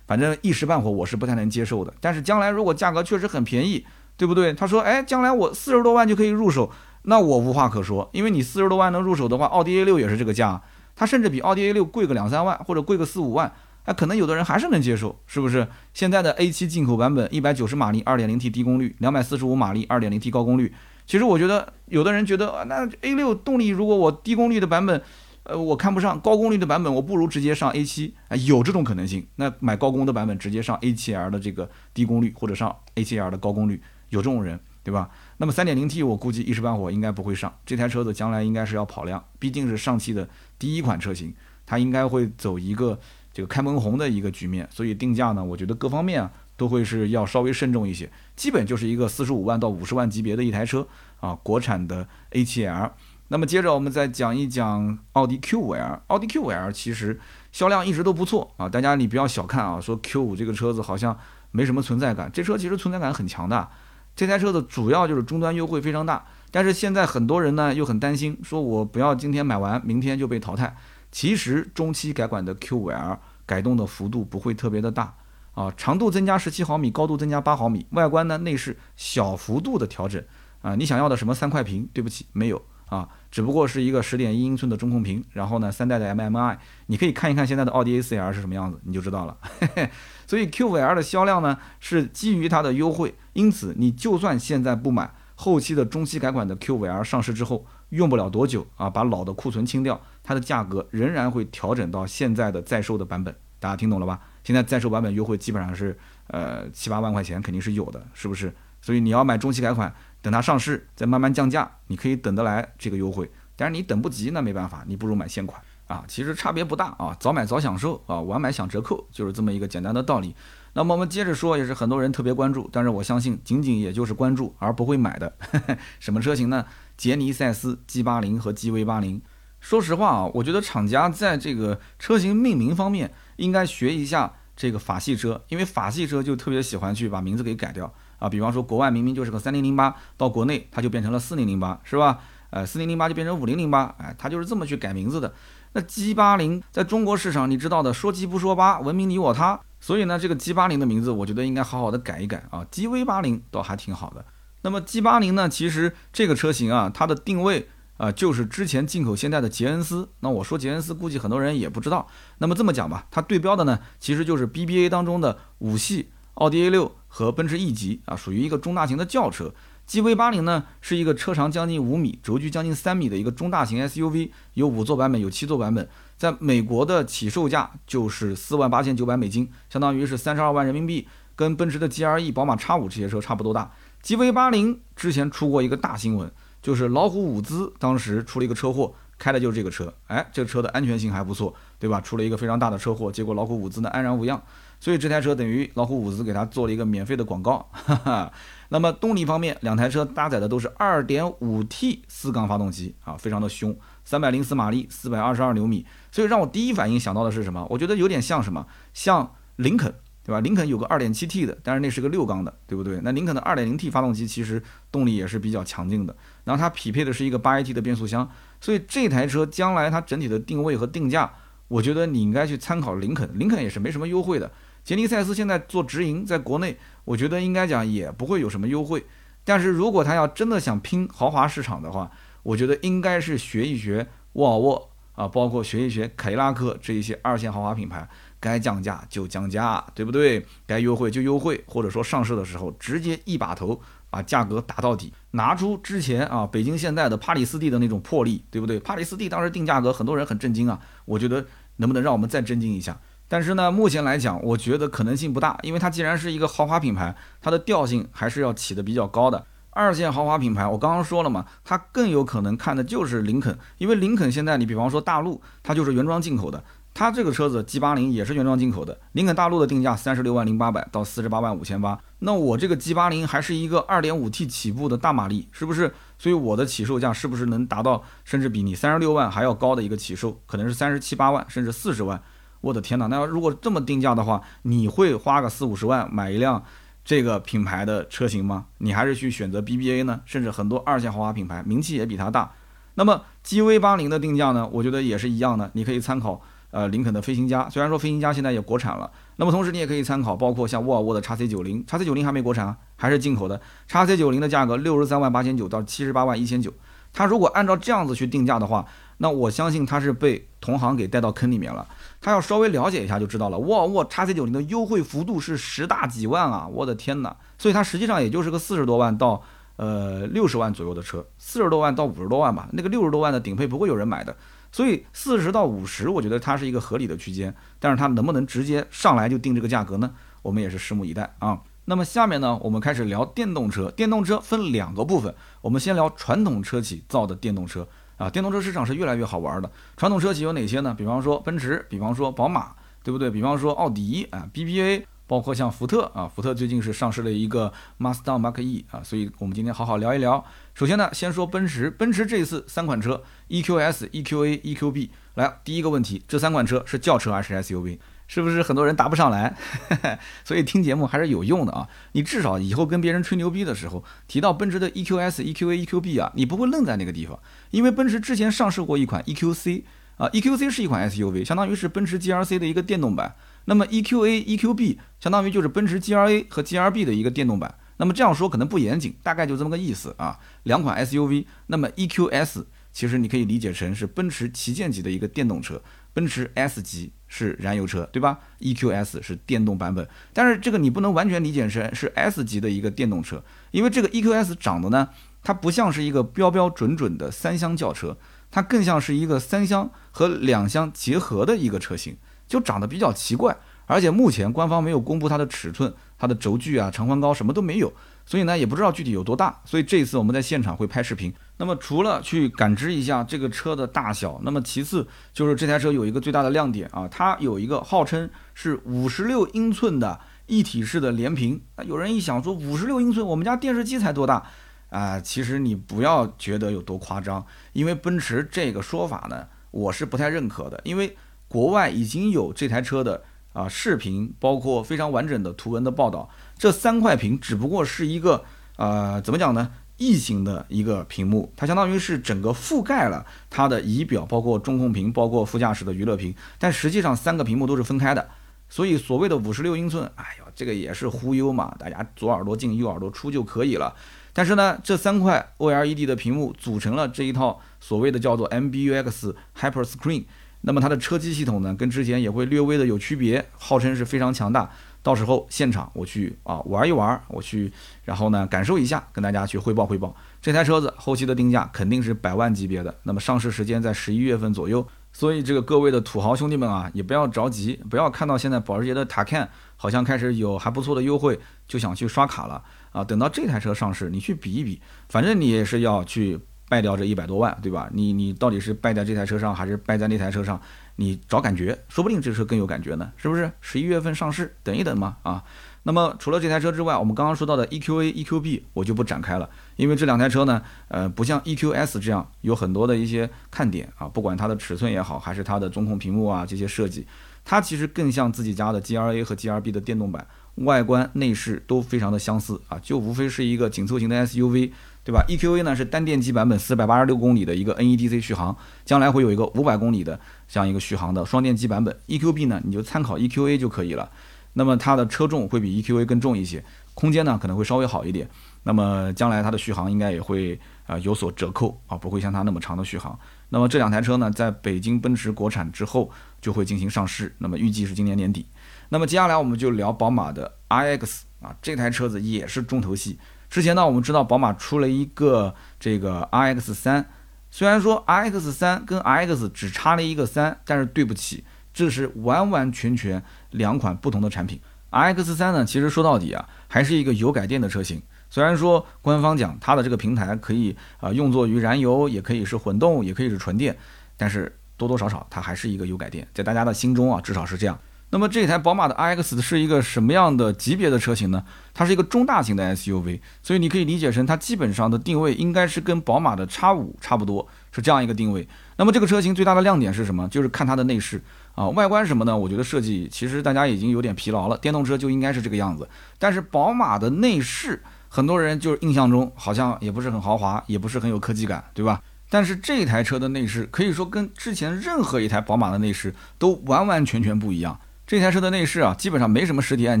反正一时半会我是不太能接受的。但是将来如果价格确实很便宜，对不对？他说，哎，将来我四十多万就可以入手，那我无话可说，因为你四十多万能入手的话，奥迪 A6 也是这个价，它甚至比奥迪 A6 贵个两三万或者贵个四五万。哎，可能有的人还是能接受，是不是？现在的 A7 进口版本，一百九十马力，2.0T 低功率，两百四十五马力，2.0T 高功率。其实我觉得，有的人觉得，那 A6 动力如果我低功率的版本，呃，我看不上高功率的版本，我不如直接上 A7。啊，有这种可能性。那买高功的版本，直接上 A7L 的这个低功率，或者上 A7L 的高功率，有这种人，对吧？那么 3.0T 我估计一时半会儿应该不会上。这台车子将来应该是要跑量，毕竟是上汽的第一款车型，它应该会走一个。这个开门红的一个局面，所以定价呢，我觉得各方面啊都会是要稍微慎重一些，基本就是一个四十五万到五十万级别的一台车啊，国产的 A7L。那么接着我们再讲一讲奥迪 Q5L，奥迪 Q5L 其实销量一直都不错啊，大家你不要小看啊，说 Q5 这个车子好像没什么存在感，这车其实存在感很强的。这台车子主要就是终端优惠非常大，但是现在很多人呢又很担心，说我不要今天买完，明天就被淘汰。其实中期改款的 Q5L 改动的幅度不会特别的大啊，长度增加十七毫米，高度增加八毫米，外观呢内饰小幅度的调整啊，你想要的什么三块屏？对不起，没有啊，只不过是一个十点一英寸的中控屏，然后呢三代的 MMI，你可以看一看现在的奥迪 A4L 是什么样子，你就知道了。所以 Q5L 的销量呢是基于它的优惠，因此你就算现在不买，后期的中期改款的 Q5L 上市之后。用不了多久啊，把老的库存清掉，它的价格仍然会调整到现在的在售的版本，大家听懂了吧？现在在售版本优惠基本上是呃七八万块钱肯定是有的，是不是？所以你要买中期改款，等它上市再慢慢降价，你可以等得来这个优惠。但是你等不及那没办法，你不如买现款啊，其实差别不大啊，早买早享受啊，晚买享折扣，就是这么一个简单的道理。那么我们接着说，也是很多人特别关注，但是我相信仅仅也就是关注而不会买的 什么车型呢？杰尼赛斯 G 八零和 G V 八零。说实话啊，我觉得厂家在这个车型命名方面应该学一下这个法系车，因为法系车就特别喜欢去把名字给改掉啊。比方说国外明明就是个三零零八，到国内它就变成了四零零八，是吧？呃，四零零八就变成五零零八，哎，它就是这么去改名字的。那 G 八零在中国市场，你知道的，说七不说八，文明你我他。所以呢，这个 G 八零的名字，我觉得应该好好的改一改啊，GV 八零倒还挺好的。那么 G 八零呢，其实这个车型啊，它的定位啊，就是之前进口现代的捷恩斯。那我说捷恩斯，估计很多人也不知道。那么这么讲吧，它对标的呢，其实就是 BBA 当中的五系、奥迪 A 六和奔驰 E 级啊，属于一个中大型的轿车。GV 八零呢是一个车长将近五米、轴距将近三米的一个中大型 SUV，有五座版本，有七座版本，在美国的起售价就是四万八千九百美金，相当于是三十二万人民币，跟奔驰的 GLE、宝马 X 五这些车差不多大。GV 八零之前出过一个大新闻，就是老虎伍兹当时出了一个车祸，开的就是这个车，哎，这个车的安全性还不错，对吧？出了一个非常大的车祸，结果老虎伍兹呢安然无恙。所以这台车等于老虎伍兹给他做了一个免费的广告。哈哈。那么动力方面，两台车搭载的都是 2.5T 四缸发动机啊，非常的凶，304马力，422牛米。所以让我第一反应想到的是什么？我觉得有点像什么？像林肯，对吧？林肯有个 2.7T 的，但是那是个六缸的，对不对？那林肯的 2.0T 发动机其实动力也是比较强劲的。然后它匹配的是一个 8AT 的变速箱。所以这台车将来它整体的定位和定价，我觉得你应该去参考林肯。林肯也是没什么优惠的。杰尼赛斯现在做直营，在国内，我觉得应该讲也不会有什么优惠。但是如果他要真的想拼豪华市场的话，我觉得应该是学一学沃尔沃啊，包括学一学凯迪拉克这一些二线豪华品牌，该降价就降价，对不对？该优惠就优惠，或者说上市的时候直接一把头把价格打到底，拿出之前啊北京现代的帕里斯蒂的那种魄力，对不对？帕里斯蒂当时定价格，很多人很震惊啊。我觉得能不能让我们再震惊一下？但是呢，目前来讲，我觉得可能性不大，因为它既然是一个豪华品牌，它的调性还是要起的比较高的。二线豪华品牌，我刚刚说了嘛，它更有可能看的就是林肯，因为林肯现在你比方说大陆，它就是原装进口的，它这个车子 G 八零也是原装进口的。林肯大陆的定价三十六万零八百到四十八万五千八，那我这个 G 八零还是一个二点五 T 起步的大马力，是不是？所以我的起售价是不是能达到甚至比你三十六万还要高的一个起售，可能是三十七八万甚至四十万。我的天哪！那要如果这么定价的话，你会花个四五十万买一辆这个品牌的车型吗？你还是去选择 BBA 呢？甚至很多二线豪华品牌名气也比它大。那么 GV 八零的定价呢？我觉得也是一样的，你可以参考呃林肯的飞行家，虽然说飞行家现在也国产了。那么同时你也可以参考包括像沃尔沃的 x C 九零，x C 九零还没国产啊，还是进口的。x C 九零的价格六十三万八千九到七十八万一千九，它如果按照这样子去定价的话，那我相信它是被同行给带到坑里面了。他要稍微了解一下就知道了，沃尔沃 x C 九零的优惠幅度是十大几万啊！我的天哪！所以它实际上也就是个四十多万到呃六十万左右的车，四十多万到五十多万吧。那个六十多万的顶配不会有人买的，所以四十到五十，我觉得它是一个合理的区间。但是它能不能直接上来就定这个价格呢？我们也是拭目以待啊。那么下面呢，我们开始聊电动车。电动车分两个部分，我们先聊传统车企造的电动车。啊，电动车市场是越来越好玩的。传统车企有哪些呢？比方说奔驰，比方说宝马，对不对？比方说奥迪啊，BBA，包括像福特啊，福特最近是上市了一个 Mustang Mark E 啊，所以我们今天好好聊一聊。首先呢，先说奔驰，奔驰这一次三款车，EQS、EQA、EQB，来，第一个问题，这三款车是轿车还是 SUV？是不是很多人答不上来？所以听节目还是有用的啊！你至少以后跟别人吹牛逼的时候，提到奔驰的 EQS、EQA、EQB 啊，你不会愣在那个地方，因为奔驰之前上市过一款 EQC 啊，EQC 是一款 SUV，相当于是奔驰 GLC 的一个电动版。那么 EQA、EQB 相当于就是奔驰 GLA 和 GLB 的一个电动版。那么这样说可能不严谨，大概就这么个意思啊。两款 SUV，那么 EQS 其实你可以理解成是奔驰旗舰级的一个电动车，奔驰 S 级。是燃油车，对吧？EQS 是电动版本，但是这个你不能完全理解成是 S 级的一个电动车，因为这个 EQS 长得呢，它不像是一个标标准准的三厢轿车，它更像是一个三厢和两厢结合的一个车型，就长得比较奇怪，而且目前官方没有公布它的尺寸、它的轴距啊、长宽高什么都没有。所以呢，也不知道具体有多大。所以这一次我们在现场会拍视频。那么除了去感知一下这个车的大小，那么其次就是这台车有一个最大的亮点啊，它有一个号称是五十六英寸的一体式的连屏。那有人一想说，五十六英寸，我们家电视机才多大啊？其实你不要觉得有多夸张，因为奔驰这个说法呢，我是不太认可的。因为国外已经有这台车的啊视频，包括非常完整的图文的报道。这三块屏只不过是一个，呃，怎么讲呢？异形的一个屏幕，它相当于是整个覆盖了它的仪表，包括中控屏，包括副驾驶的娱乐屏，但实际上三个屏幕都是分开的。所以所谓的五十六英寸，哎呀，这个也是忽悠嘛，大家左耳朵进右耳朵出就可以了。但是呢，这三块 OLED 的屏幕组成了这一套所谓的叫做 MBUX Hyper Screen，那么它的车机系统呢，跟之前也会略微的有区别，号称是非常强大。到时候现场我去啊玩一玩，我去，然后呢感受一下，跟大家去汇报汇报。这台车子后期的定价肯定是百万级别的，那么上市时间在十一月份左右。所以这个各位的土豪兄弟们啊，也不要着急，不要看到现在保时捷的塔 can 好像开始有还不错的优惠，就想去刷卡了啊。等到这台车上市，你去比一比，反正你也是要去败掉这一百多万，对吧？你你到底是败在这台车上，还是败在那台车上？你找感觉，说不定这车更有感觉呢，是不是？十一月份上市，等一等嘛啊。那么除了这台车之外，我们刚刚说到的 EQA、EQB 我就不展开了，因为这两台车呢，呃，不像 EQS 这样有很多的一些看点啊，不管它的尺寸也好，还是它的中控屏幕啊这些设计，它其实更像自己家的 GRA 和 GRB 的电动版，外观内饰都非常的相似啊，就无非是一个紧凑型的 SUV，对吧？EQA 呢是单电机版本，四百八十六公里的一个 NEDC 续航，将来会有一个五百公里的这样一个续航的双电机版本，EQB 呢你就参考 EQA 就可以了。那么它的车重会比 EQA 更重一些，空间呢可能会稍微好一点。那么将来它的续航应该也会啊有所折扣啊，不会像它那么长的续航。那么这两台车呢，在北京奔驰国产之后就会进行上市，那么预计是今年年底。那么接下来我们就聊宝马的 iX 啊，这台车子也是重头戏。之前呢，我们知道宝马出了一个这个 iX 三，虽然说 iX 三跟 iX 只差了一个三，但是对不起。这是完完全全两款不同的产品。iX 三呢，其实说到底啊，还是一个油改电的车型。虽然说官方讲它的这个平台可以啊用作于燃油，也可以是混动，也可以是纯电，但是多多少少它还是一个油改电，在大家的心中啊，至少是这样。那么这台宝马的 iX 是一个什么样的级别的车型呢？它是一个中大型的 SUV，所以你可以理解成它基本上的定位应该是跟宝马的 X 五差不多，是这样一个定位。那么这个车型最大的亮点是什么？就是看它的内饰。啊，外观什么呢？我觉得设计其实大家已经有点疲劳了，电动车就应该是这个样子。但是宝马的内饰，很多人就是印象中好像也不是很豪华，也不是很有科技感，对吧？但是这台车的内饰可以说跟之前任何一台宝马的内饰都完完全全不一样。这台车的内饰啊，基本上没什么实体按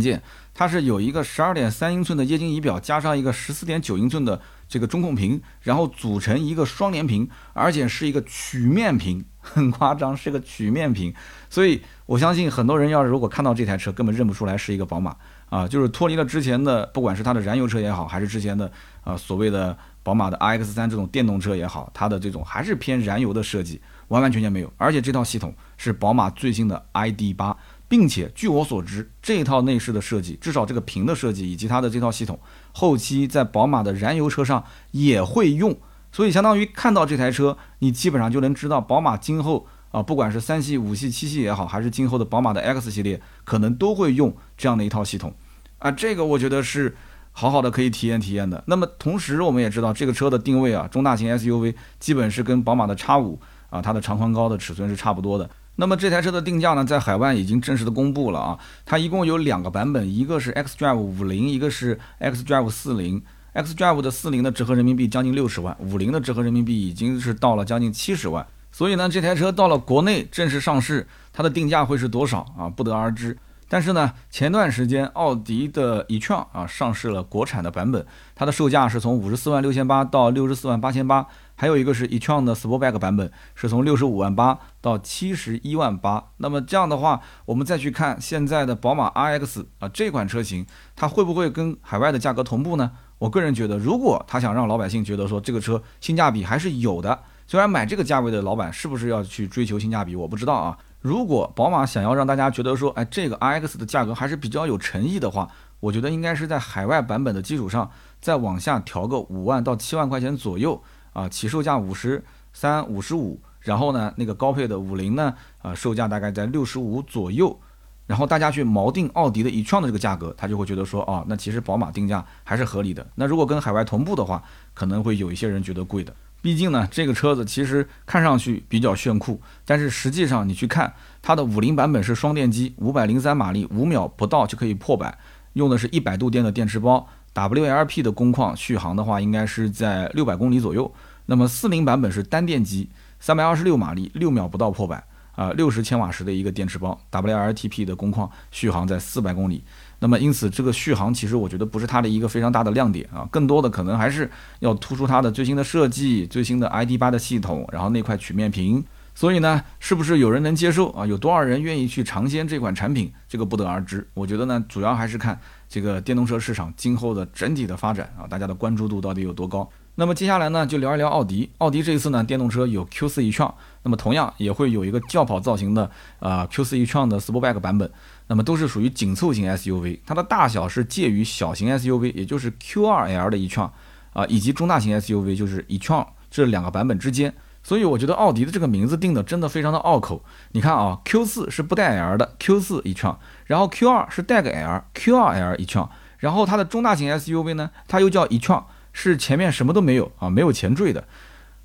键，它是有一个十二点三英寸的液晶仪表，加上一个十四点九英寸的这个中控屏，然后组成一个双联屏，而且是一个曲面屏。很夸张，是个曲面屏，所以我相信很多人要是如果看到这台车，根本认不出来是一个宝马啊，就是脱离了之前的，不管是它的燃油车也好，还是之前的啊所谓的宝马的 iX 三这种电动车也好，它的这种还是偏燃油的设计，完完全全没有。而且这套系统是宝马最新的 ID 八，并且据我所知，这套内饰的设计，至少这个屏的设计以及它的这套系统，后期在宝马的燃油车上也会用。所以相当于看到这台车，你基本上就能知道宝马今后啊，不管是三系、五系、七系也好，还是今后的宝马的 X 系列，可能都会用这样的一套系统啊。这个我觉得是好好的可以体验体验的。那么同时我们也知道，这个车的定位啊，中大型 SUV 基本是跟宝马的 X 五啊，它的长宽高的尺寸是差不多的。那么这台车的定价呢，在海外已经正式的公布了啊，它一共有两个版本，一个是 X Drive 五零，一个是 X Drive 四零。X Drive 的四零的折合人民币将近六十万，五零的折合人民币已经是到了将近七十万。所以呢，这台车到了国内正式上市，它的定价会是多少啊？不得而知。但是呢，前段时间奥迪的 e-tron 啊上市了国产的版本，它的售价是从五十四万六千八到六十四万八千八。还有一个是 e-tron 的 Sportback 版本，是从六十五万八到七十一万八。那么这样的话，我们再去看现在的宝马 RX 啊这款车型，它会不会跟海外的价格同步呢？我个人觉得，如果他想让老百姓觉得说这个车性价比还是有的，虽然买这个价位的老板是不是要去追求性价比，我不知道啊。如果宝马想要让大家觉得说，哎，这个 RX 的价格还是比较有诚意的话，我觉得应该是在海外版本的基础上再往下调个五万到七万块钱左右啊，起售价五十三、五十五，然后呢，那个高配的五菱呢，啊，售价大概在六十五左右。然后大家去锚定奥迪的 e-tron 的这个价格，他就会觉得说，哦，那其实宝马定价还是合理的。那如果跟海外同步的话，可能会有一些人觉得贵的。毕竟呢，这个车子其实看上去比较炫酷，但是实际上你去看它的五菱版本是双电机，五百零三马力，五秒不到就可以破百，用的是一百度电的电池包。WLP 的工况续航的话，应该是在六百公里左右。那么四零版本是单电机，三百二十六马力，六秒不到破百啊，六十千瓦时的一个电池包，WLTP 的工况续航在四百公里。那么因此这个续航其实我觉得不是它的一个非常大的亮点啊，更多的可能还是要突出它的最新的设计、最新的 ID 八的系统，然后那块曲面屏。所以呢，是不是有人能接受啊？有多少人愿意去尝鲜这款产品？这个不得而知。我觉得呢，主要还是看这个电动车市场今后的整体的发展啊，大家的关注度到底有多高。那么接下来呢，就聊一聊奥迪。奥迪这一次呢，电动车有 Q4 e-tron，那么同样也会有一个轿跑造型的啊 Q4 e-tron 的 Sportback 版本。那么都是属于紧凑型 SUV，它的大小是介于小型 SUV，也就是 Q2L 的 e-tron 啊，以及中大型 SUV 就是 e-tron 这两个版本之间。所以我觉得奥迪的这个名字定的真的非常的拗口。你看啊，Q4 是不带 L 的 Q4 e-tron，然后 Q2 是带个 L，Q2L e-tron，然后它的中大型 SUV 呢，它又叫 e-tron，是前面什么都没有啊，没有前缀的。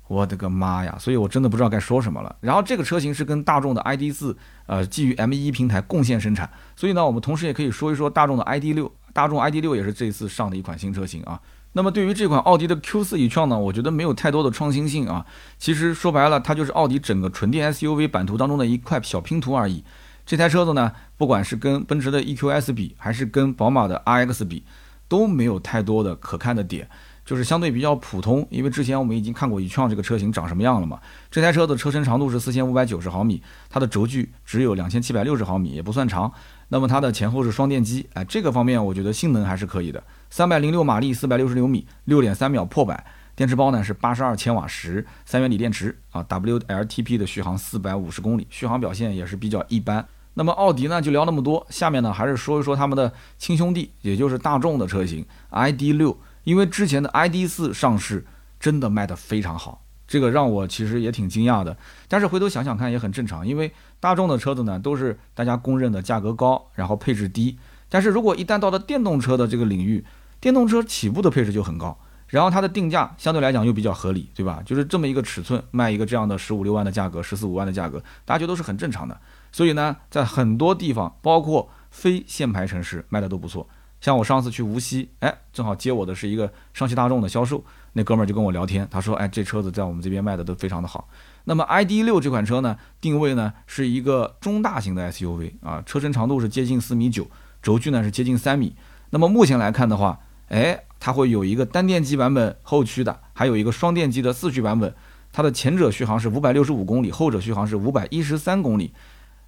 我的个妈呀！所以我真的不知道该说什么了。然后这个车型是跟大众的 ID.4，呃，基于 M1 平台共线生产。所以呢，我们同时也可以说一说大众的 ID.6，大众 ID.6 也是这次上的一款新车型啊。那么对于这款奥迪的 Q4 e-tron 呢，我觉得没有太多的创新性啊。其实说白了，它就是奥迪整个纯电 SUV 版图当中的一块小拼图而已。这台车子呢，不管是跟奔驰的 EQS 比，还是跟宝马的 RX 比，都没有太多的可看的点，就是相对比较普通。因为之前我们已经看过 e-tron 这个车型长什么样了嘛。这台车的车身长度是四千五百九十毫米，它的轴距只有两千七百六十毫米，也不算长。那么它的前后是双电机，哎，这个方面我觉得性能还是可以的。三百零六马力，四百六十六米，六点三秒破百。电池包呢是八十二千瓦时，三元锂电池啊，WLTP 的续航四百五十公里，续航表现也是比较一般。那么奥迪呢就聊那么多，下面呢还是说一说他们的亲兄弟，也就是大众的车型 ID.6，因为之前的 ID.4 上市真的卖得非常好。这个让我其实也挺惊讶的，但是回头想想看也很正常，因为大众的车子呢都是大家公认的价格高，然后配置低。但是如果一旦到了电动车的这个领域，电动车起步的配置就很高，然后它的定价相对来讲又比较合理，对吧？就是这么一个尺寸卖一个这样的十五六万的价格，十四五万的价格，大家觉得都是很正常的。所以呢，在很多地方，包括非限牌城市卖的都不错。像我上次去无锡，哎，正好接我的是一个上汽大众的销售。那哥们儿就跟我聊天，他说：“哎，这车子在我们这边卖的都非常的好。那么 ID.6 这款车呢，定位呢是一个中大型的 SUV 啊，车身长度是接近四米九，轴距呢是接近三米。那么目前来看的话，哎，它会有一个单电机版本后驱的，还有一个双电机的四驱版本。它的前者续航是五百六十五公里，后者续航是五百一十三公里。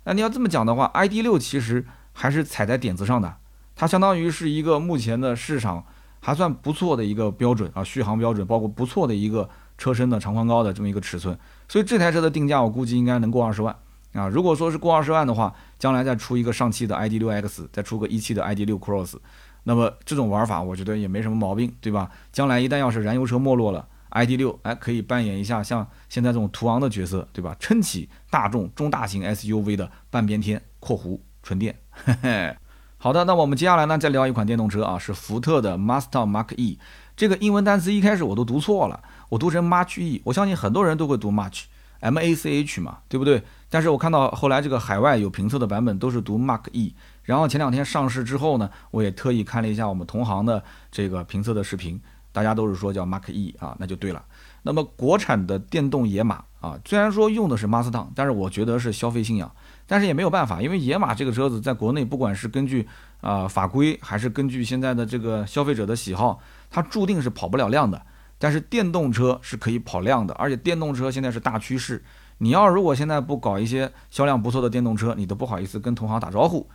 那你要这么讲的话，ID.6 其实还是踩在点子上的，它相当于是一个目前的市场。”还算不错的一个标准啊，续航标准，包括不错的一个车身的长宽高的这么一个尺寸，所以这台车的定价我估计应该能过二十万啊。如果说是过二十万的话，将来再出一个上汽的 ID.6X，再出个一汽的 ID.6 Cross，那么这种玩法我觉得也没什么毛病，对吧？将来一旦要是燃油车没落了，ID.6 哎可以扮演一下像现在这种途昂的角色，对吧？撑起大众中大型 SUV 的半边天（括弧纯电）。嘿嘿。好的，那我们接下来呢，再聊一款电动车啊，是福特的 Mustang Mach-E。这个英文单词一开始我都读错了，我读成 March E，。我相信很多人都会读 Mach，M-A-C-H 嘛，对不对？但是我看到后来这个海外有评测的版本都是读 Mark-E。然后前两天上市之后呢，我也特意看了一下我们同行的这个评测的视频，大家都是说叫 Mark E 啊，那就对了。那么国产的电动野马啊，虽然说用的是 Mustang，但是我觉得是消费信仰。但是也没有办法，因为野马这个车子在国内，不管是根据啊法规，还是根据现在的这个消费者的喜好，它注定是跑不了量的。但是电动车是可以跑量的，而且电动车现在是大趋势。你要如果现在不搞一些销量不错的电动车，你都不好意思跟同行打招呼。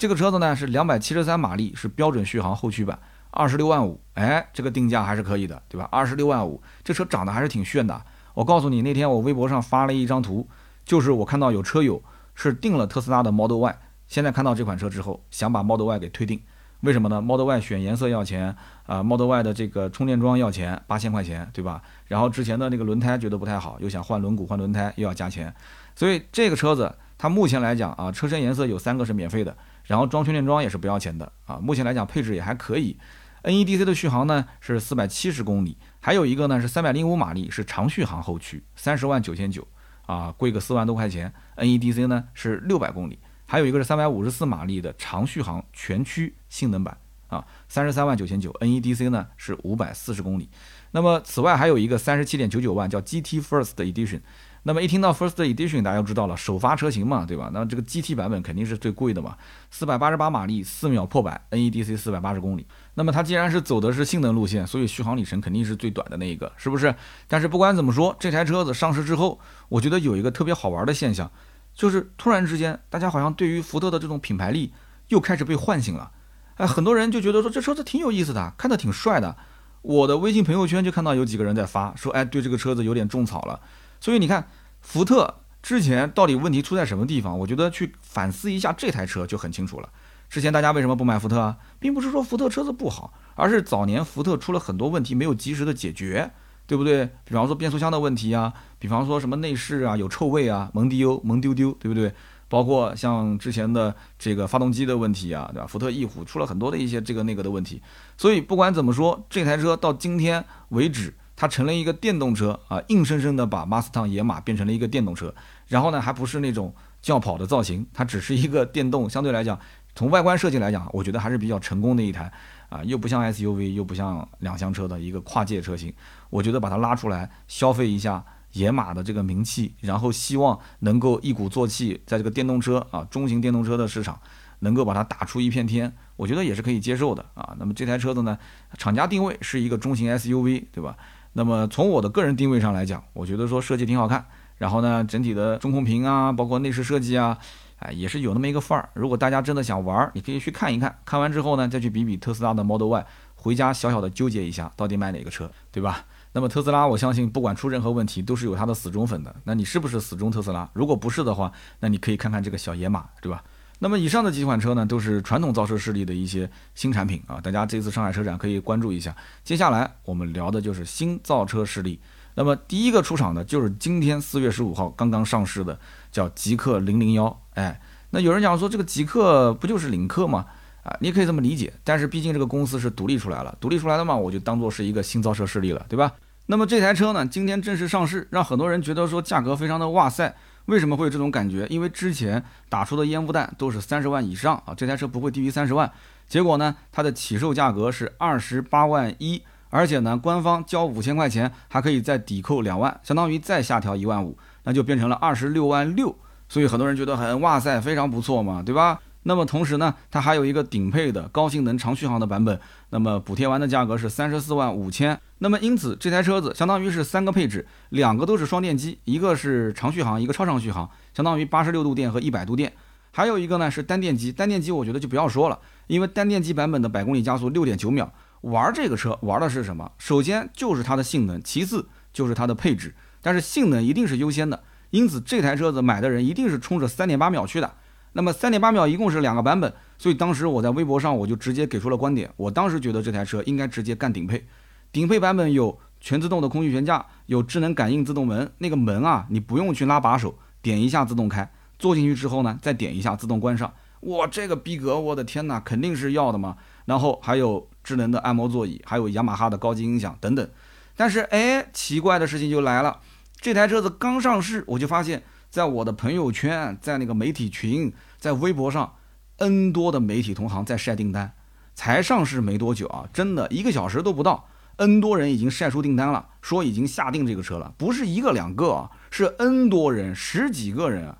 这个车子呢是两百七十三马力，是标准续航后驱版，二十六万五，哎，这个定价还是可以的，对吧？二十六万五，这车长得还是挺炫的。我告诉你，那天我微博上发了一张图，就是我看到有车友。是订了特斯拉的 Model Y，现在看到这款车之后，想把 Model Y 给退订，为什么呢？Model Y 选颜色要钱啊，Model Y 的这个充电桩要钱，八千块钱，对吧？然后之前的那个轮胎觉得不太好，又想换轮毂换轮胎，又要加钱，所以这个车子它目前来讲啊，车身颜色有三个是免费的，然后装充电桩也是不要钱的啊，目前来讲配置也还可以，NEDC 的续航呢是四百七十公里，还有一个呢是三百零五马力，是长续航后驱，三十万九千九。啊，贵个四万多块钱，NEDC 呢是六百公里，还有一个是三百五十四马力的长续航全驱性能版啊，三十三万九千九，NEDC 呢是五百四十公里。那么此外还有一个三十七点九九万叫 GT First Edition。那么一听到 First Edition，大家都知道了，首发车型嘛，对吧？那这个 GT 版本肯定是最贵的嘛，四百八十八马力，四秒破百，NEDC 四百八十公里。那么它既然是走的是性能路线，所以续航里程肯定是最短的那一个，是不是？但是不管怎么说，这台车子上市之后，我觉得有一个特别好玩的现象，就是突然之间，大家好像对于福特的这种品牌力又开始被唤醒了。哎，很多人就觉得说这车子挺有意思的，看着挺帅的。我的微信朋友圈就看到有几个人在发，说哎，对这个车子有点种草了。所以你看，福特之前到底问题出在什么地方？我觉得去反思一下这台车就很清楚了。之前大家为什么不买福特啊？并不是说福特车子不好，而是早年福特出了很多问题没有及时的解决，对不对？比方说变速箱的问题啊，比方说什么内饰啊有臭味啊，蒙迪欧蒙丢丢，对不对？包括像之前的这个发动机的问题啊，对吧？福特翼虎出了很多的一些这个那个的问题。所以不管怎么说，这台车到今天为止。它成了一个电动车啊，硬生生的把马斯 g 野马变成了一个电动车，然后呢，还不是那种轿跑的造型，它只是一个电动，相对来讲，从外观设计来讲，我觉得还是比较成功的一台啊，又不像 SUV，又不像两厢车的一个跨界车型，我觉得把它拉出来消费一下野马的这个名气，然后希望能够一鼓作气，在这个电动车啊，中型电动车的市场能够把它打出一片天，我觉得也是可以接受的啊。那么这台车子呢，厂家定位是一个中型 SUV，对吧？那么从我的个人定位上来讲，我觉得说设计挺好看，然后呢，整体的中控屏啊，包括内饰设计啊，哎，也是有那么一个范儿。如果大家真的想玩，你可以去看一看，看完之后呢，再去比比特斯拉的 Model Y，回家小小的纠结一下，到底买哪个车，对吧？那么特斯拉，我相信不管出任何问题，都是有它的死忠粉的。那你是不是死忠特斯拉？如果不是的话，那你可以看看这个小野马，对吧？那么以上的几款车呢，都是传统造车势力的一些新产品啊，大家这次上海车展可以关注一下。接下来我们聊的就是新造车势力。那么第一个出场的就是今天四月十五号刚刚上市的，叫极氪零零幺。哎，那有人讲说这个极氪不就是领克吗？啊，你可以这么理解。但是毕竟这个公司是独立出来了，独立出来的嘛，我就当做是一个新造车势力了，对吧？那么这台车呢，今天正式上市，让很多人觉得说价格非常的哇塞。为什么会有这种感觉？因为之前打出的烟雾弹都是三十万以上啊，这台车不会低于三十万。结果呢，它的起售价格是二十八万一，而且呢，官方交五千块钱还可以再抵扣两万，相当于再下调一万五，那就变成了二十六万六。所以很多人觉得很哇塞，非常不错嘛，对吧？那么同时呢，它还有一个顶配的高性能长续航的版本，那么补贴完的价格是三十四万五千。那么因此这台车子相当于是三个配置，两个都是双电机，一个是长续航，一个超长续航，相当于八十六度电和一百度电。还有一个呢是单电机，单电机我觉得就不要说了，因为单电机版本的百公里加速六点九秒。玩这个车玩的是什么？首先就是它的性能，其次就是它的配置，但是性能一定是优先的。因此这台车子买的人一定是冲着三点八秒去的。那么三点八秒一共是两个版本，所以当时我在微博上我就直接给出了观点。我当时觉得这台车应该直接干顶配，顶配版本有全自动的空气悬架，有智能感应自动门，那个门啊你不用去拉把手，点一下自动开，坐进去之后呢再点一下自动关上。哇，这个逼格，我的天哪，肯定是要的嘛。然后还有智能的按摩座椅，还有雅马哈的高级音响等等。但是哎，奇怪的事情就来了，这台车子刚上市我就发现。在我的朋友圈，在那个媒体群，在微博上，N 多的媒体同行在晒订单，才上市没多久啊，真的一个小时都不到，N 多人已经晒出订单了，说已经下定这个车了，不是一个两个啊，是 N 多人，十几个人，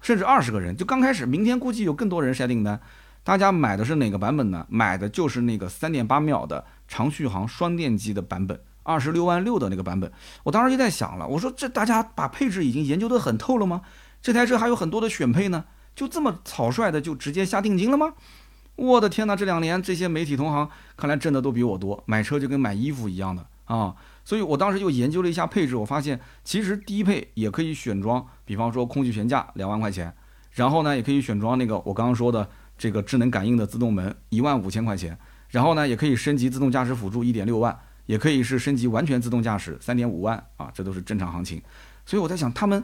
甚至二十个人，就刚开始，明天估计有更多人晒订单。大家买的是哪个版本呢？买的就是那个三点八秒的长续航双电机的版本。二十六万六的那个版本，我当时就在想了，我说这大家把配置已经研究得很透了吗？这台车还有很多的选配呢，就这么草率的就直接下定金了吗？我的天哪，这两年这些媒体同行看来挣的都比我多，买车就跟买衣服一样的啊！所以我当时又研究了一下配置，我发现其实低配也可以选装，比方说空气悬架两万块钱，然后呢也可以选装那个我刚刚说的这个智能感应的自动门一万五千块钱，然后呢也可以升级自动驾驶辅助一点六万。也可以是升级完全自动驾驶，三点五万啊，这都是正常行情。所以我在想，他们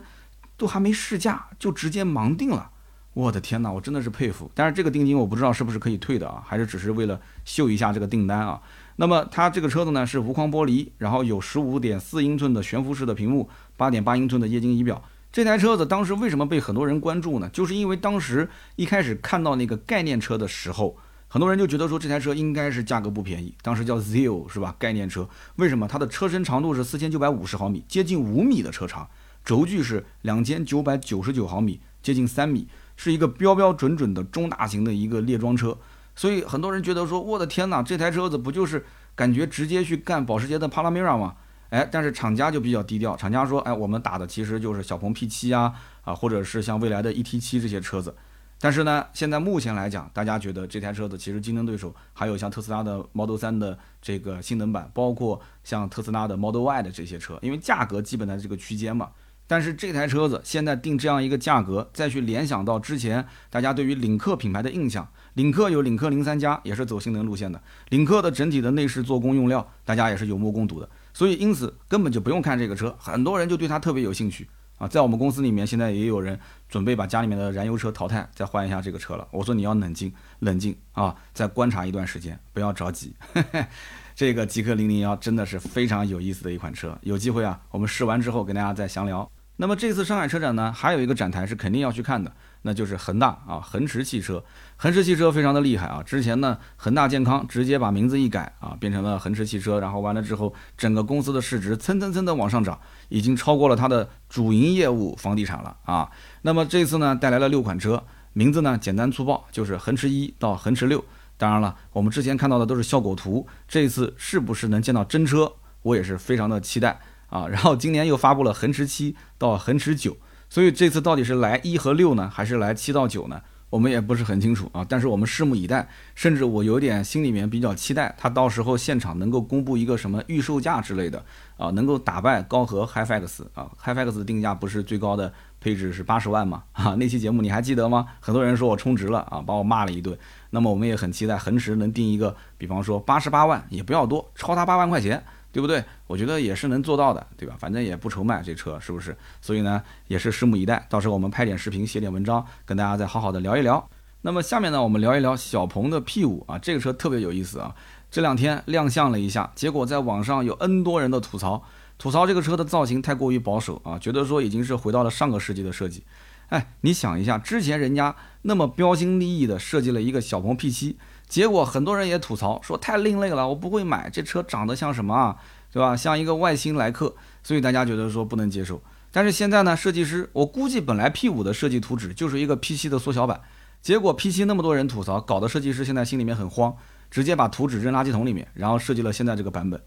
都还没试驾就直接盲定了，我的天哪，我真的是佩服。但是这个定金我不知道是不是可以退的啊，还是只是为了秀一下这个订单啊？那么它这个车子呢是无框玻璃，然后有十五点四英寸的悬浮式的屏幕，八点八英寸的液晶仪表。这台车子当时为什么被很多人关注呢？就是因为当时一开始看到那个概念车的时候。很多人就觉得说这台车应该是价格不便宜，当时叫 Zeo 是吧？概念车，为什么它的车身长度是四千九百五十毫米，接近五米的车长，轴距是两千九百九十九毫米，接近三米，是一个标标准准的中大型的一个列装车。所以很多人觉得说，我的天哪，这台车子不就是感觉直接去干保时捷的帕拉梅拉吗？哎，但是厂家就比较低调，厂家说，哎，我们打的其实就是小鹏 P7 啊，啊，或者是像未来的 ET7 这些车子。但是呢，现在目前来讲，大家觉得这台车子其实竞争对手还有像特斯拉的 Model 3的这个性能版，包括像特斯拉的 Model Y 的这些车，因为价格基本在这个区间嘛。但是这台车子现在定这样一个价格，再去联想到之前大家对于领克品牌的印象，领克有领克零三加，也是走性能路线的，领克的整体的内饰、做工、用料，大家也是有目共睹的。所以因此根本就不用看这个车，很多人就对它特别有兴趣。啊，在我们公司里面，现在也有人准备把家里面的燃油车淘汰，再换一下这个车了。我说你要冷静，冷静啊，再观察一段时间，不要着急。这个极氪零零幺真的是非常有意思的一款车，有机会啊，我们试完之后跟大家再详聊。那么这次上海车展呢，还有一个展台是肯定要去看的。那就是恒大啊，恒驰汽车，恒驰汽车非常的厉害啊。之前呢，恒大健康直接把名字一改啊，变成了恒驰汽车，然后完了之后，整个公司的市值蹭蹭蹭的往上涨，已经超过了它的主营业务房地产了啊。那么这次呢，带来了六款车，名字呢简单粗暴，就是恒驰一到恒驰六。当然了，我们之前看到的都是效果图，这次是不是能见到真车，我也是非常的期待啊。然后今年又发布了恒驰七到恒驰九。所以这次到底是来一和六呢，还是来七到九呢？我们也不是很清楚啊。但是我们拭目以待，甚至我有点心里面比较期待，他到时候现场能够公布一个什么预售价之类的啊，能够打败高和 HiFX 啊，HiFX 定价不是最高的配置是八十万嘛？啊，那期节目你还记得吗？很多人说我充值了啊，把我骂了一顿。那么我们也很期待恒驰能定一个，比方说八十八万也不要多，超他八万块钱。对不对？我觉得也是能做到的，对吧？反正也不愁卖这车，是不是？所以呢，也是拭目以待。到时候我们拍点视频，写点文章，跟大家再好好的聊一聊。那么下面呢，我们聊一聊小鹏的 P5 啊，这个车特别有意思啊。这两天亮相了一下，结果在网上有 N 多人的吐槽，吐槽这个车的造型太过于保守啊，觉得说已经是回到了上个世纪的设计。哎，你想一下，之前人家那么标新立异的设计了一个小鹏 P7。结果很多人也吐槽说太另类了，我不会买这车，长得像什么啊，对吧？像一个外星来客，所以大家觉得说不能接受。但是现在呢，设计师我估计本来 P5 的设计图纸就是一个 P7 的缩小版，结果 P7 那么多人吐槽，搞得设计师现在心里面很慌，直接把图纸扔垃圾桶里面，然后设计了现在这个版本，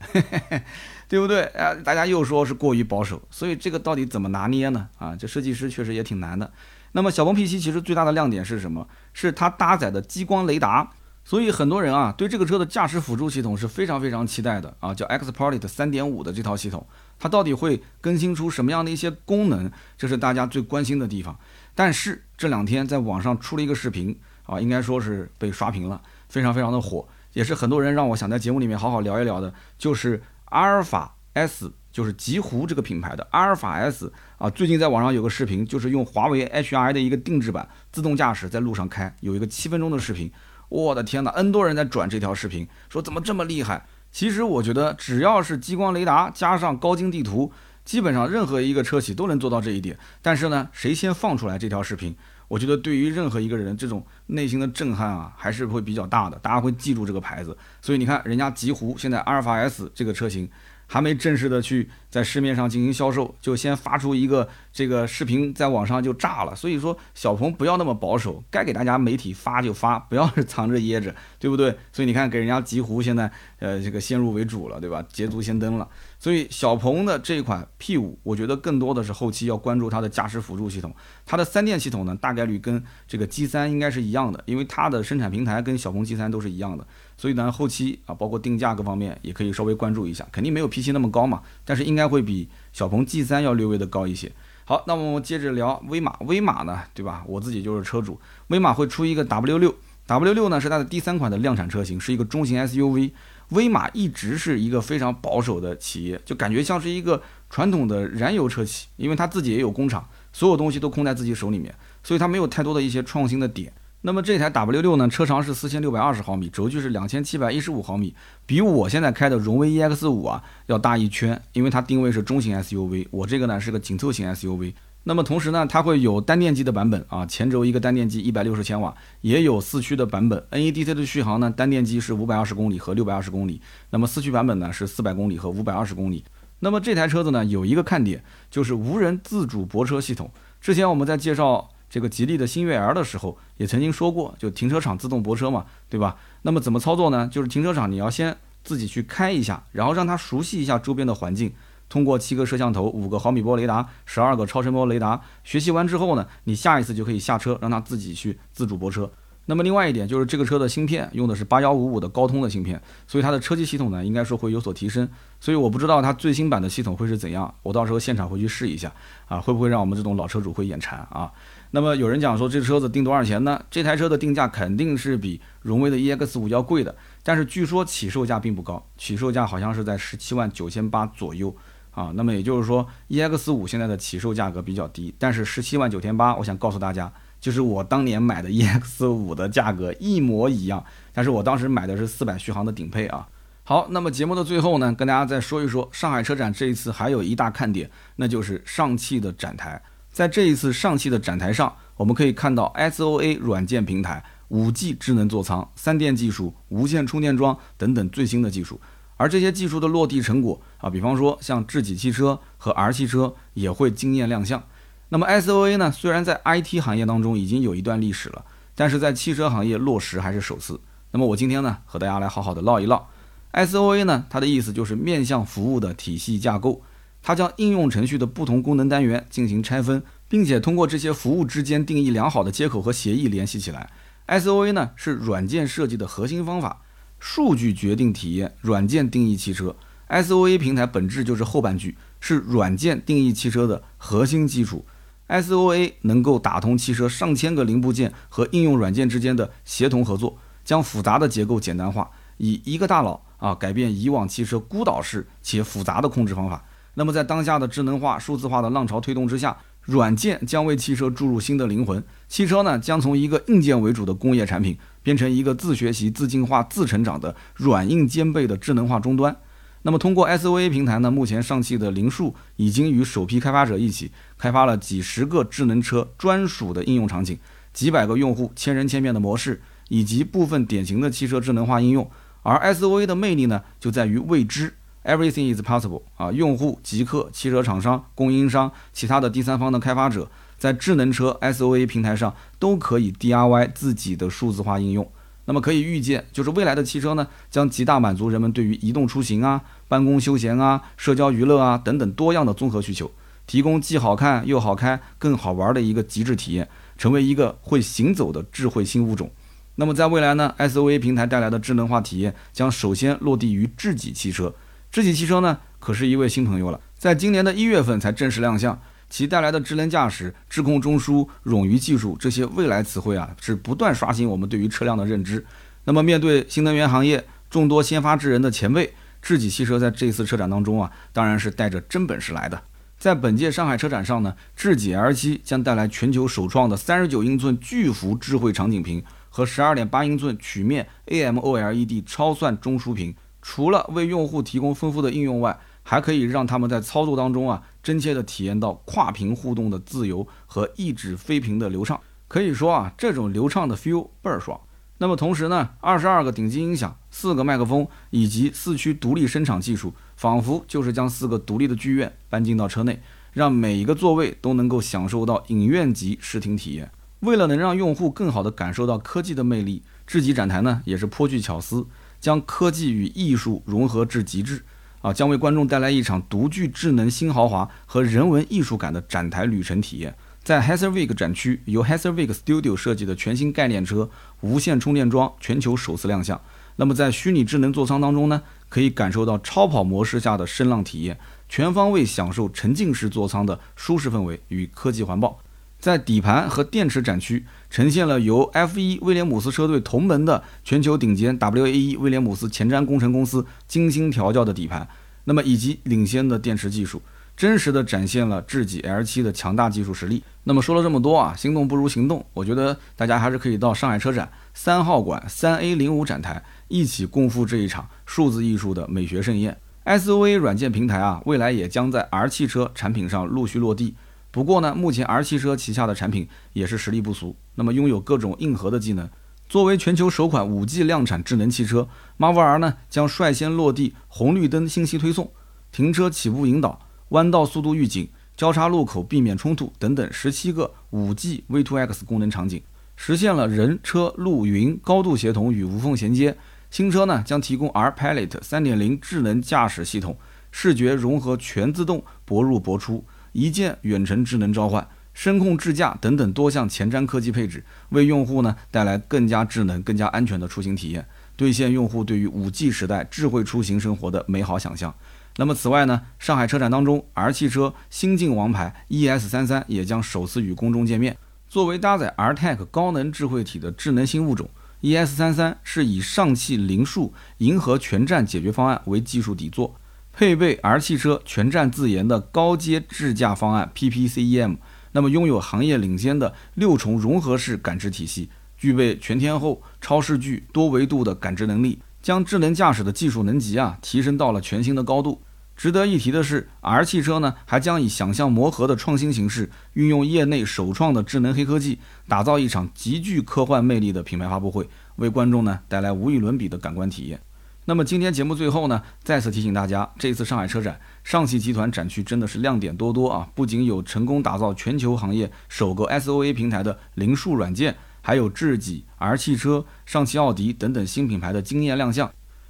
对不对？啊，大家又说是过于保守，所以这个到底怎么拿捏呢？啊，这设计师确实也挺难的。那么小鹏 P7 其实最大的亮点是什么？是它搭载的激光雷达。所以很多人啊，对这个车的驾驶辅助系统是非常非常期待的啊，叫 XPilot 三点五的这套系统，它到底会更新出什么样的一些功能，这是大家最关心的地方。但是这两天在网上出了一个视频啊，应该说是被刷屏了，非常非常的火，也是很多人让我想在节目里面好好聊一聊的，就是阿尔法 S，就是极狐这个品牌的阿尔法 S 啊，最近在网上有个视频，就是用华为 HI 的一个定制版自动驾驶在路上开，有一个七分钟的视频。我的天哪，N 多人在转这条视频，说怎么这么厉害？其实我觉得，只要是激光雷达加上高精地图，基本上任何一个车企都能做到这一点。但是呢，谁先放出来这条视频，我觉得对于任何一个人这种内心的震撼啊，还是会比较大的。大家会记住这个牌子。所以你看，人家极狐现在阿尔法 S 这个车型。还没正式的去在市面上进行销售，就先发出一个这个视频在网上就炸了。所以说，小鹏不要那么保守，该给大家媒体发就发，不要是藏着掖着，对不对？所以你看，给人家极狐现在呃这个先入为主了，对吧？捷足先登了。所以小鹏的这款 P5，我觉得更多的是后期要关注它的驾驶辅助系统，它的三电系统呢，大概率跟这个 G3 应该是一样的，因为它的生产平台跟小鹏 G3 都是一样的。所以呢，后期啊，包括定价各方面也可以稍微关注一下，肯定没有 P7 那么高嘛，但是应该会比小鹏 G3 要略微的高一些。好，那么我们接着聊威马，威马呢，对吧？我自己就是车主，威马会出一个 W6，W6 呢是它的第三款的量产车型，是一个中型 SUV。威马一直是一个非常保守的企业，就感觉像是一个传统的燃油车企，因为它自己也有工厂，所有东西都控在自己手里面，所以它没有太多的一些创新的点。那么这台 W 六呢，车长是四千六百二十毫米，轴距是两千七百一十五毫米，比我现在开的荣威 EX 五啊要大一圈，因为它定位是中型 SUV，我这个呢是个紧凑型 SUV。那么同时呢，它会有单电机的版本啊，前轴一个单电机一百六十千瓦，也有四驱的版本。NEDC 的续航呢，单电机是五百二十公里和六百二十公里，那么四驱版本呢是四百公里和五百二十公里。那么这台车子呢，有一个看点就是无人自主泊车系统。之前我们在介绍这个吉利的星越 L 的时候，也曾经说过，就停车场自动泊车嘛，对吧？那么怎么操作呢？就是停车场你要先自己去开一下，然后让它熟悉一下周边的环境，通过七个摄像头、五个毫米波雷达、十二个超声波雷达，学习完之后呢，你下一次就可以下车，让它自己去自主泊车。那么另外一点就是这个车的芯片用的是八幺五五的高通的芯片，所以它的车机系统呢应该说会有所提升。所以我不知道它最新版的系统会是怎样，我到时候现场回去试一下啊，会不会让我们这种老车主会眼馋啊？那么有人讲说这车子定多少钱呢？这台车的定价肯定是比荣威的 EX 五要贵的，但是据说起售价并不高，起售价好像是在十七万九千八左右啊。那么也就是说 EX 五现在的起售价格比较低，但是十七万九千八，我想告诉大家。就是我当年买的 EX 五的价格一模一样，但是我当时买的是四百续航的顶配啊。好，那么节目的最后呢，跟大家再说一说上海车展这一次还有一大看点，那就是上汽的展台。在这一次上汽的展台上，我们可以看到 SOA 软件平台、五 G 智能座舱、三电技术、无线充电桩等等最新的技术。而这些技术的落地成果啊，比方说像智己汽车和 R 汽车也会惊艳亮相。那么 SOA 呢？虽然在 IT 行业当中已经有一段历史了，但是在汽车行业落实还是首次。那么我今天呢，和大家来好好的唠一唠 SOA 呢，它的意思就是面向服务的体系架构。它将应用程序的不同功能单元进行拆分，并且通过这些服务之间定义良好的接口和协议联系起来。SOA 呢是软件设计的核心方法，数据决定体验，软件定义汽车。SOA 平台本质就是后半句，是软件定义汽车的核心基础。SOA 能够打通汽车上千个零部件和应用软件之间的协同合作，将复杂的结构简单化，以一个大脑啊改变以往汽车孤岛式且复杂的控制方法。那么在当下的智能化、数字化的浪潮推动之下，软件将为汽车注入新的灵魂，汽车呢将从一个硬件为主的工业产品，变成一个自学习、自进化、自成长的软硬兼备的智能化终端。那么通过 SOA 平台呢，目前上汽的铃树已经与首批开发者一起开发了几十个智能车专属的应用场景，几百个用户千人千面的模式，以及部分典型的汽车智能化应用。而 SOA 的魅力呢，就在于未知，Everything is possible 啊！用户、极客、汽车厂商、供应商、其他的第三方的开发者，在智能车 SOA 平台上都可以 DIY 自己的数字化应用。那么可以预见，就是未来的汽车呢，将极大满足人们对于移动出行啊。办公休闲啊，社交娱乐啊等等多样的综合需求，提供既好看又好开、更好玩的一个极致体验，成为一个会行走的智慧新物种。那么在未来呢，SOA 平台带来的智能化体验将首先落地于智己汽车。智己汽车呢，可是一位新朋友了，在今年的一月份才正式亮相，其带来的智能驾驶、智控中枢、冗余技术这些未来词汇啊，是不断刷新我们对于车辆的认知。那么面对新能源行业众多先发制人的前辈。智己汽车在这次车展当中啊，当然是带着真本事来的。在本届上海车展上呢，智己 L7 将带来全球首创的三十九英寸巨幅智慧场景屏和十二点八英寸曲面 AMOLED 超算中枢屏。除了为用户提供丰富的应用外，还可以让他们在操作当中啊，真切的体验到跨屏互动的自由和一指飞屏的流畅。可以说啊，这种流畅的 feel 倍儿爽。那么同时呢，二十二个顶级音响、四个麦克风以及四驱独立声场技术，仿佛就是将四个独立的剧院搬进到车内，让每一个座位都能够享受到影院级视听体验。为了能让用户更好地感受到科技的魅力，智己展台呢也是颇具巧思，将科技与艺术融合至极致，啊，将为观众带来一场独具智能新豪华和人文艺术感的展台旅程体验。在 h e s e r w i g 展区，由 h e s e r w i g Studio 设计的全新概念车无线充电桩全球首次亮相。那么在虚拟智能座舱当中呢，可以感受到超跑模式下的声浪体验，全方位享受沉浸式座舱的舒适氛围与科技环抱。在底盘和电池展区，呈现了由 F1 威廉姆斯车队同门的全球顶尖 WAE 威廉姆斯前瞻工程公司精心调教的底盘，那么以及领先的电池技术。真实的展现了智己 L7 的强大技术实力。那么说了这么多啊，心动不如行动。我觉得大家还是可以到上海车展三号馆三 A 零五展台，一起共赴这一场数字艺术的美学盛宴。SOA 软件平台啊，未来也将在 R 汽车产品上陆续落地。不过呢，目前 R 汽车旗下的产品也是实力不俗，那么拥有各种硬核的技能。作为全球首款 5G 量产智能汽车，Marvel R 呢将率先落地红绿灯信息推送、停车起步引导、弯道速度预警、交叉路口避免冲突等等十七个 5G V2X 功能场景，实现了人车路云高度协同与无缝衔接。新车呢将提供 R Pilot 3.0智能驾驶系统，视觉融合全自动泊入泊出、一键远程智能召唤。声控智驾等等多项前瞻科技配置，为用户呢带来更加智能、更加安全的出行体验，兑现用户对于五 G 时代智慧出行生活的美好想象。那么此外呢，上海车展当中，R 汽车新晋王牌 ES33 也将首次与公众见面。作为搭载 RTEC 高能智慧体的智能新物种，ES33 是以上汽零速银河全站解决方案为技术底座，配备 R 汽车全站自研的高阶智驾方案 PPCEM。那么拥有行业领先的六重融合式感知体系，具备全天候、超视距、多维度的感知能力，将智能驾驶的技术能级啊提升到了全新的高度。值得一提的是，R 汽车呢还将以想象磨合的创新形式，运用业内首创的智能黑科技，打造一场极具科幻魅力的品牌发布会，为观众呢带来无与伦比的感官体验。那么今天节目最后呢，再次提醒大家，这次上海车展，上汽集团展区真的是亮点多多啊！不仅有成功打造全球行业首个 SOA 平台的零数软件，还有智己、R 汽车、上汽奥迪等等新品牌的惊艳亮相。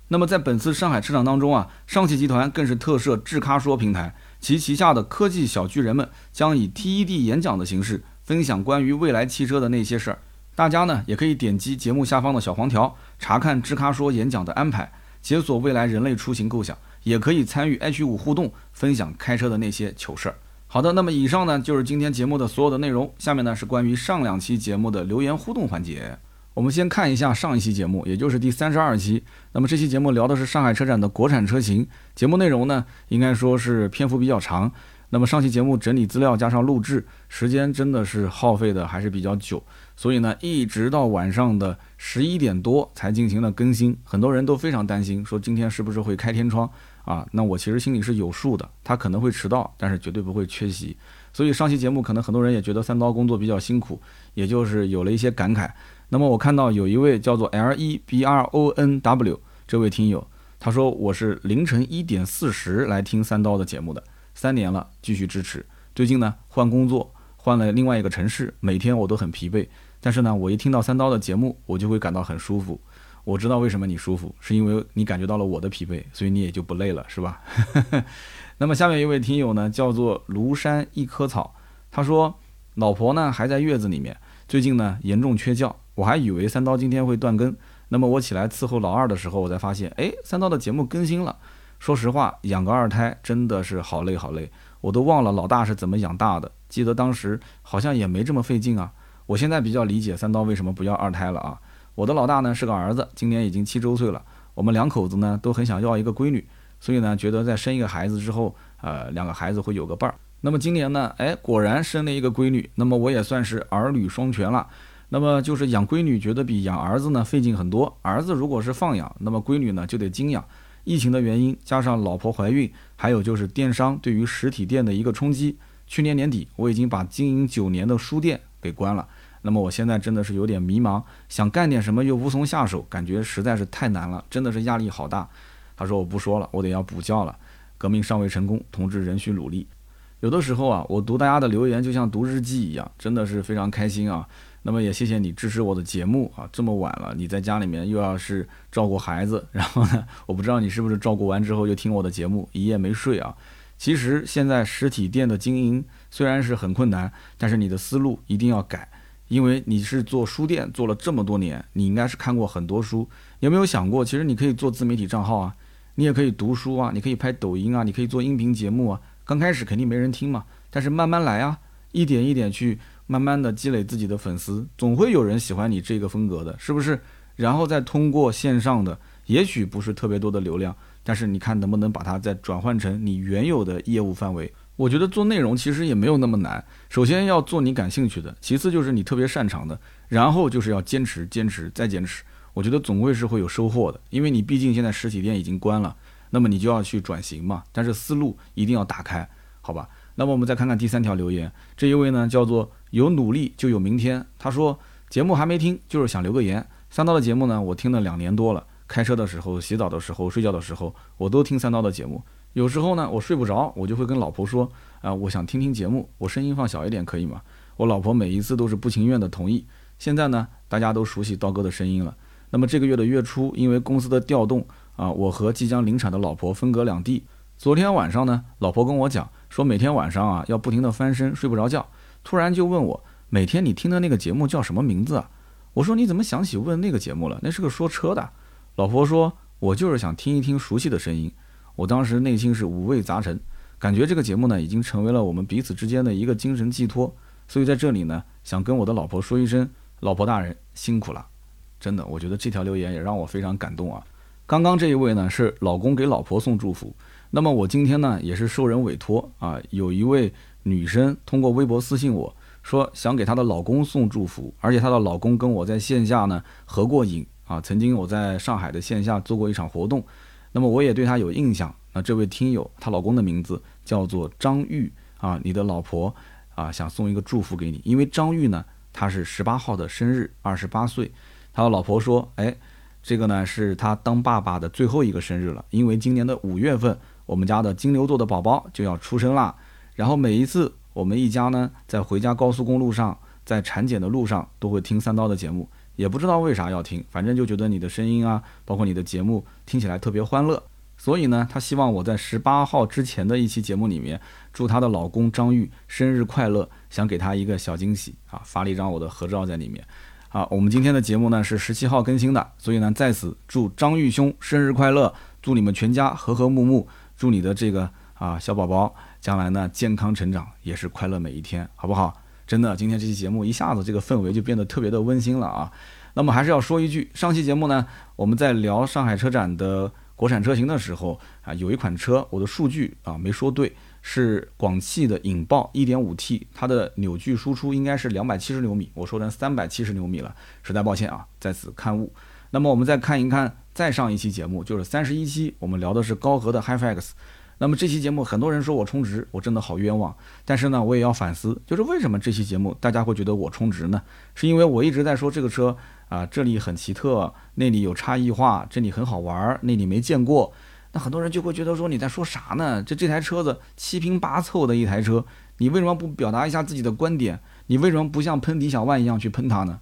那么在本次上海车展当中啊，上汽集团更是特设智咖说平台，其旗下的科技小巨人们将以 TED 演讲的形式分享关于未来汽车的那些事儿。大家呢也可以点击节目下方的小黄条，查看智咖说演讲的安排。解锁未来人类出行构想，也可以参与 H 五互动，分享开车的那些糗事儿。好的，那么以上呢就是今天节目的所有的内容。下面呢是关于上两期节目的留言互动环节。我们先看一下上一期节目，也就是第三十二期。那么这期节目聊的是上海车展的国产车型，节目内容呢应该说是篇幅比较长。那么上期节目整理资料加上录制时间真的是耗费的还是比较久，所以呢一直到晚上的十一点多才进行了更新，很多人都非常担心，说今天是不是会开天窗啊？那我其实心里是有数的，他可能会迟到，但是绝对不会缺席。所以上期节目可能很多人也觉得三刀工作比较辛苦，也就是有了一些感慨。那么我看到有一位叫做 L E B R O N W 这位听友，他说我是凌晨一点四十来听三刀的节目的。三年了，继续支持。最近呢，换工作，换了另外一个城市，每天我都很疲惫。但是呢，我一听到三刀的节目，我就会感到很舒服。我知道为什么你舒服，是因为你感觉到了我的疲惫，所以你也就不累了，是吧？那么下面一位听友呢，叫做庐山一棵草，他说，老婆呢还在月子里面，最近呢严重缺觉，我还以为三刀今天会断更。那么我起来伺候老二的时候，我才发现，哎，三刀的节目更新了。说实话，养个二胎真的是好累好累，我都忘了老大是怎么养大的。记得当时好像也没这么费劲啊。我现在比较理解三刀为什么不要二胎了啊。我的老大呢是个儿子，今年已经七周岁了。我们两口子呢都很想要一个闺女，所以呢觉得在生一个孩子之后，呃，两个孩子会有个伴儿。那么今年呢，哎，果然生了一个闺女，那么我也算是儿女双全了。那么就是养闺女觉得比养儿子呢费劲很多。儿子如果是放养，那么闺女呢就得精养。疫情的原因，加上老婆怀孕，还有就是电商对于实体店的一个冲击。去年年底，我已经把经营九年的书店给关了。那么我现在真的是有点迷茫，想干点什么又无从下手，感觉实在是太难了，真的是压力好大。他说我不说了，我得要补觉了。革命尚未成功，同志仍需努力。有的时候啊，我读大家的留言就像读日记一样，真的是非常开心啊。那么也谢谢你支持我的节目啊！这么晚了，你在家里面又要是照顾孩子，然后呢，我不知道你是不是照顾完之后又听我的节目，一夜没睡啊？其实现在实体店的经营虽然是很困难，但是你的思路一定要改，因为你是做书店做了这么多年，你应该是看过很多书，有没有想过，其实你可以做自媒体账号啊，你也可以读书啊，你可以拍抖音啊，你可以做音频节目啊。刚开始肯定没人听嘛，但是慢慢来啊，一点一点去。慢慢的积累自己的粉丝，总会有人喜欢你这个风格的，是不是？然后再通过线上的，也许不是特别多的流量，但是你看能不能把它再转换成你原有的业务范围？我觉得做内容其实也没有那么难，首先要做你感兴趣的，其次就是你特别擅长的，然后就是要坚持、坚持再坚持。我觉得总归是会有收获的，因为你毕竟现在实体店已经关了，那么你就要去转型嘛。但是思路一定要打开，好吧？那么我们再看看第三条留言，这一位呢叫做有努力就有明天，他说节目还没听，就是想留个言。三刀的节目呢，我听了两年多了，开车的时候、洗澡的时候、睡觉的时候，我都听三刀的节目。有时候呢，我睡不着，我就会跟老婆说啊，我想听听节目，我声音放小一点可以吗？我老婆每一次都是不情愿的同意。现在呢，大家都熟悉刀哥的声音了。那么这个月的月初，因为公司的调动啊，我和即将临产的老婆分隔两地。昨天晚上呢，老婆跟我讲说，每天晚上啊要不停的翻身，睡不着觉。突然就问我，每天你听的那个节目叫什么名字啊？我说你怎么想起问那个节目了？那是个说车的。老婆说，我就是想听一听熟悉的声音。我当时内心是五味杂陈，感觉这个节目呢已经成为了我们彼此之间的一个精神寄托。所以在这里呢，想跟我的老婆说一声，老婆大人辛苦了。真的，我觉得这条留言也让我非常感动啊。刚刚这一位呢是老公给老婆送祝福，那么我今天呢也是受人委托啊，有一位女生通过微博私信我说想给她的老公送祝福，而且她的老公跟我在线下呢合过影啊，曾经我在上海的线下做过一场活动。那么我也对她有印象。那这位听友，她老公的名字叫做张玉啊，你的老婆啊想送一个祝福给你，因为张玉呢，他是十八号的生日，二十八岁。他的老婆说：“哎，这个呢是他当爸爸的最后一个生日了，因为今年的五月份，我们家的金牛座的宝宝就要出生啦。然后每一次我们一家呢在回家高速公路上，在产检的路上，都会听三刀的节目。”也不知道为啥要听，反正就觉得你的声音啊，包括你的节目听起来特别欢乐，所以呢，她希望我在十八号之前的一期节目里面，祝她的老公张玉生日快乐，想给她一个小惊喜啊，发了一张我的合照在里面。啊，我们今天的节目呢是十七号更新的，所以呢在此祝张玉兄生日快乐，祝你们全家和和睦睦，祝你的这个啊小宝宝将来呢健康成长，也是快乐每一天，好不好？真的，今天这期节目一下子这个氛围就变得特别的温馨了啊！那么还是要说一句，上期节目呢，我们在聊上海车展的国产车型的时候啊，有一款车我的数据啊没说对，是广汽的引爆 1.5T，它的扭矩输出应该是两百七十牛米，我说成三百七十牛米了，实在抱歉啊，在此刊物。那么我们再看一看再上一期节目，就是三十一期，我们聊的是高和的 HiFX。那么这期节目很多人说我充值，我真的好冤枉。但是呢，我也要反思，就是为什么这期节目大家会觉得我充值呢？是因为我一直在说这个车啊，这里很奇特，那里有差异化，这里很好玩，那里没见过。那很多人就会觉得说你在说啥呢？这这台车子七拼八凑的一台车，你为什么不表达一下自己的观点？你为什么不像喷迪小万一样去喷它呢？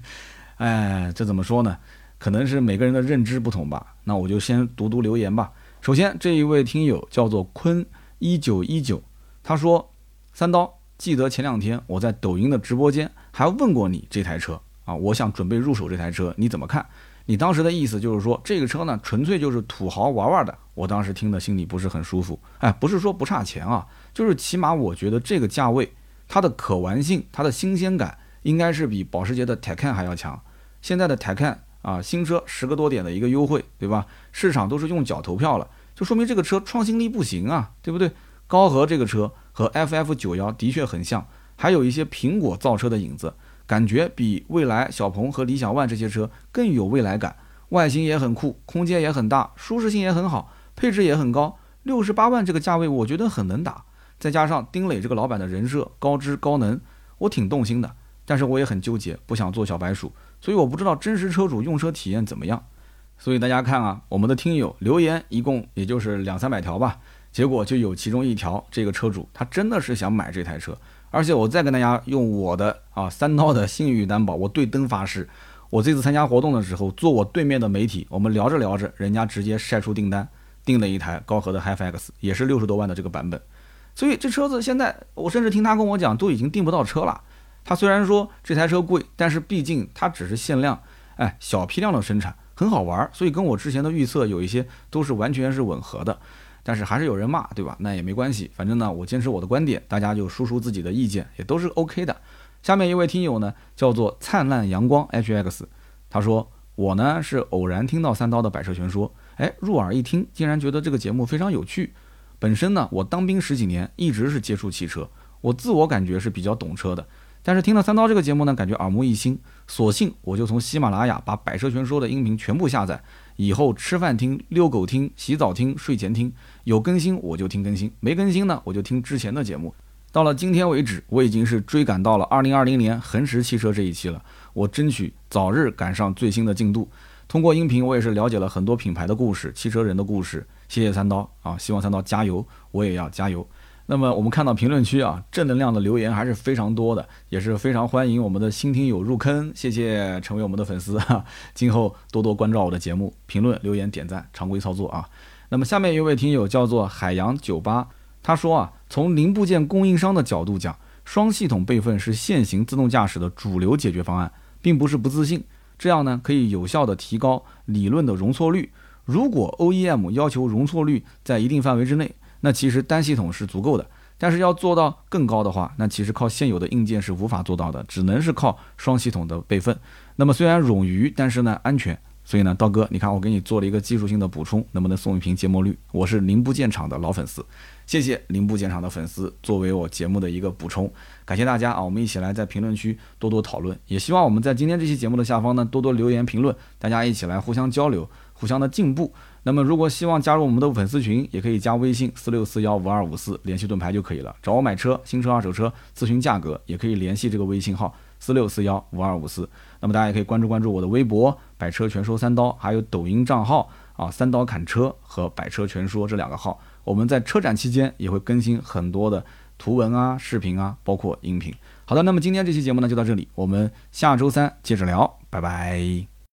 哎，这怎么说呢？可能是每个人的认知不同吧。那我就先读读留言吧。首先，这一位听友叫做坤一九一九，他说：“三刀，记得前两天我在抖音的直播间还问过你这台车啊，我想准备入手这台车，你怎么看？你当时的意思就是说这个车呢，纯粹就是土豪玩玩的。我当时听的心里不是很舒服。哎，不是说不差钱啊，就是起码我觉得这个价位，它的可玩性、它的新鲜感，应该是比保时捷的 Taycan 还要强。现在的 Taycan。”啊，新车十个多点的一个优惠，对吧？市场都是用脚投票了，就说明这个车创新力不行啊，对不对？高和这个车和 FF 九幺的确很像，还有一些苹果造车的影子，感觉比蔚来、小鹏和理想 ONE 这些车更有未来感，外形也很酷，空间也很大，舒适性也很好，配置也很高，六十八万这个价位我觉得很能打，再加上丁磊这个老板的人设高知高能，我挺动心的，但是我也很纠结，不想做小白鼠。所以我不知道真实车主用车体验怎么样，所以大家看啊，我们的听友留言一共也就是两三百条吧，结果就有其中一条，这个车主他真的是想买这台车，而且我再跟大家用我的啊三刀的信誉担保，我对灯发誓，我这次参加活动的时候，坐我对面的媒体，我们聊着聊着，人家直接晒出订单，订了一台高和的 HiFX，也是六十多万的这个版本，所以这车子现在我甚至听他跟我讲，都已经订不到车了。他虽然说这台车贵，但是毕竟它只是限量，哎，小批量的生产很好玩，所以跟我之前的预测有一些都是完全是吻合的。但是还是有人骂，对吧？那也没关系，反正呢，我坚持我的观点，大家就输出自己的意见，也都是 OK 的。下面一位听友呢，叫做灿烂阳光 HX，他说我呢是偶然听到三刀的百车全说，哎，入耳一听，竟然觉得这个节目非常有趣。本身呢，我当兵十几年，一直是接触汽车，我自我感觉是比较懂车的。但是听了三刀这个节目呢，感觉耳目一新，索性我就从喜马拉雅把《百车全说》的音频全部下载，以后吃饭听、遛狗听、洗澡听、睡前听，有更新我就听更新，没更新呢我就听之前的节目。到了今天为止，我已经是追赶到了二零二零年恒驰汽车这一期了。我争取早日赶上最新的进度。通过音频，我也是了解了很多品牌的故事、汽车人的故事。谢谢三刀啊！希望三刀加油，我也要加油。那么我们看到评论区啊，正能量的留言还是非常多的，也是非常欢迎我们的新听友入坑。谢谢成为我们的粉丝哈，今后多多关照我的节目，评论留言点赞，常规操作啊。那么下面一位听友叫做海洋酒吧，他说啊，从零部件供应商的角度讲，双系统备份是现行自动驾驶的主流解决方案，并不是不自信。这样呢，可以有效的提高理论的容错率。如果 OEM 要求容错率在一定范围之内，那其实单系统是足够的。但是要做到更高的话，那其实靠现有的硬件是无法做到的，只能是靠双系统的备份。那么虽然冗余，但是呢安全。所以呢，刀哥，你看我给你做了一个技术性的补充，能不能送一瓶芥末绿？我是零部件厂的老粉丝，谢谢零部件厂的粉丝作为我节目的一个补充，感谢大家啊！我们一起来在评论区多多讨论，也希望我们在今天这期节目的下方呢多多留言评论，大家一起来互相交流，互相的进步。那么如果希望加入我们的粉丝群，也可以加微信四六四幺五二五四联系盾牌就可以了，找我买车、新车、二手车咨询价格，也可以联系这个微信号。四六四幺五二五四，那么大家也可以关注关注我的微博“百车全说三刀”，还有抖音账号啊“三刀砍车”和“百车全说”这两个号。我们在车展期间也会更新很多的图文啊、视频啊，包括音频。好的，那么今天这期节目呢就到这里，我们下周三接着聊，拜拜。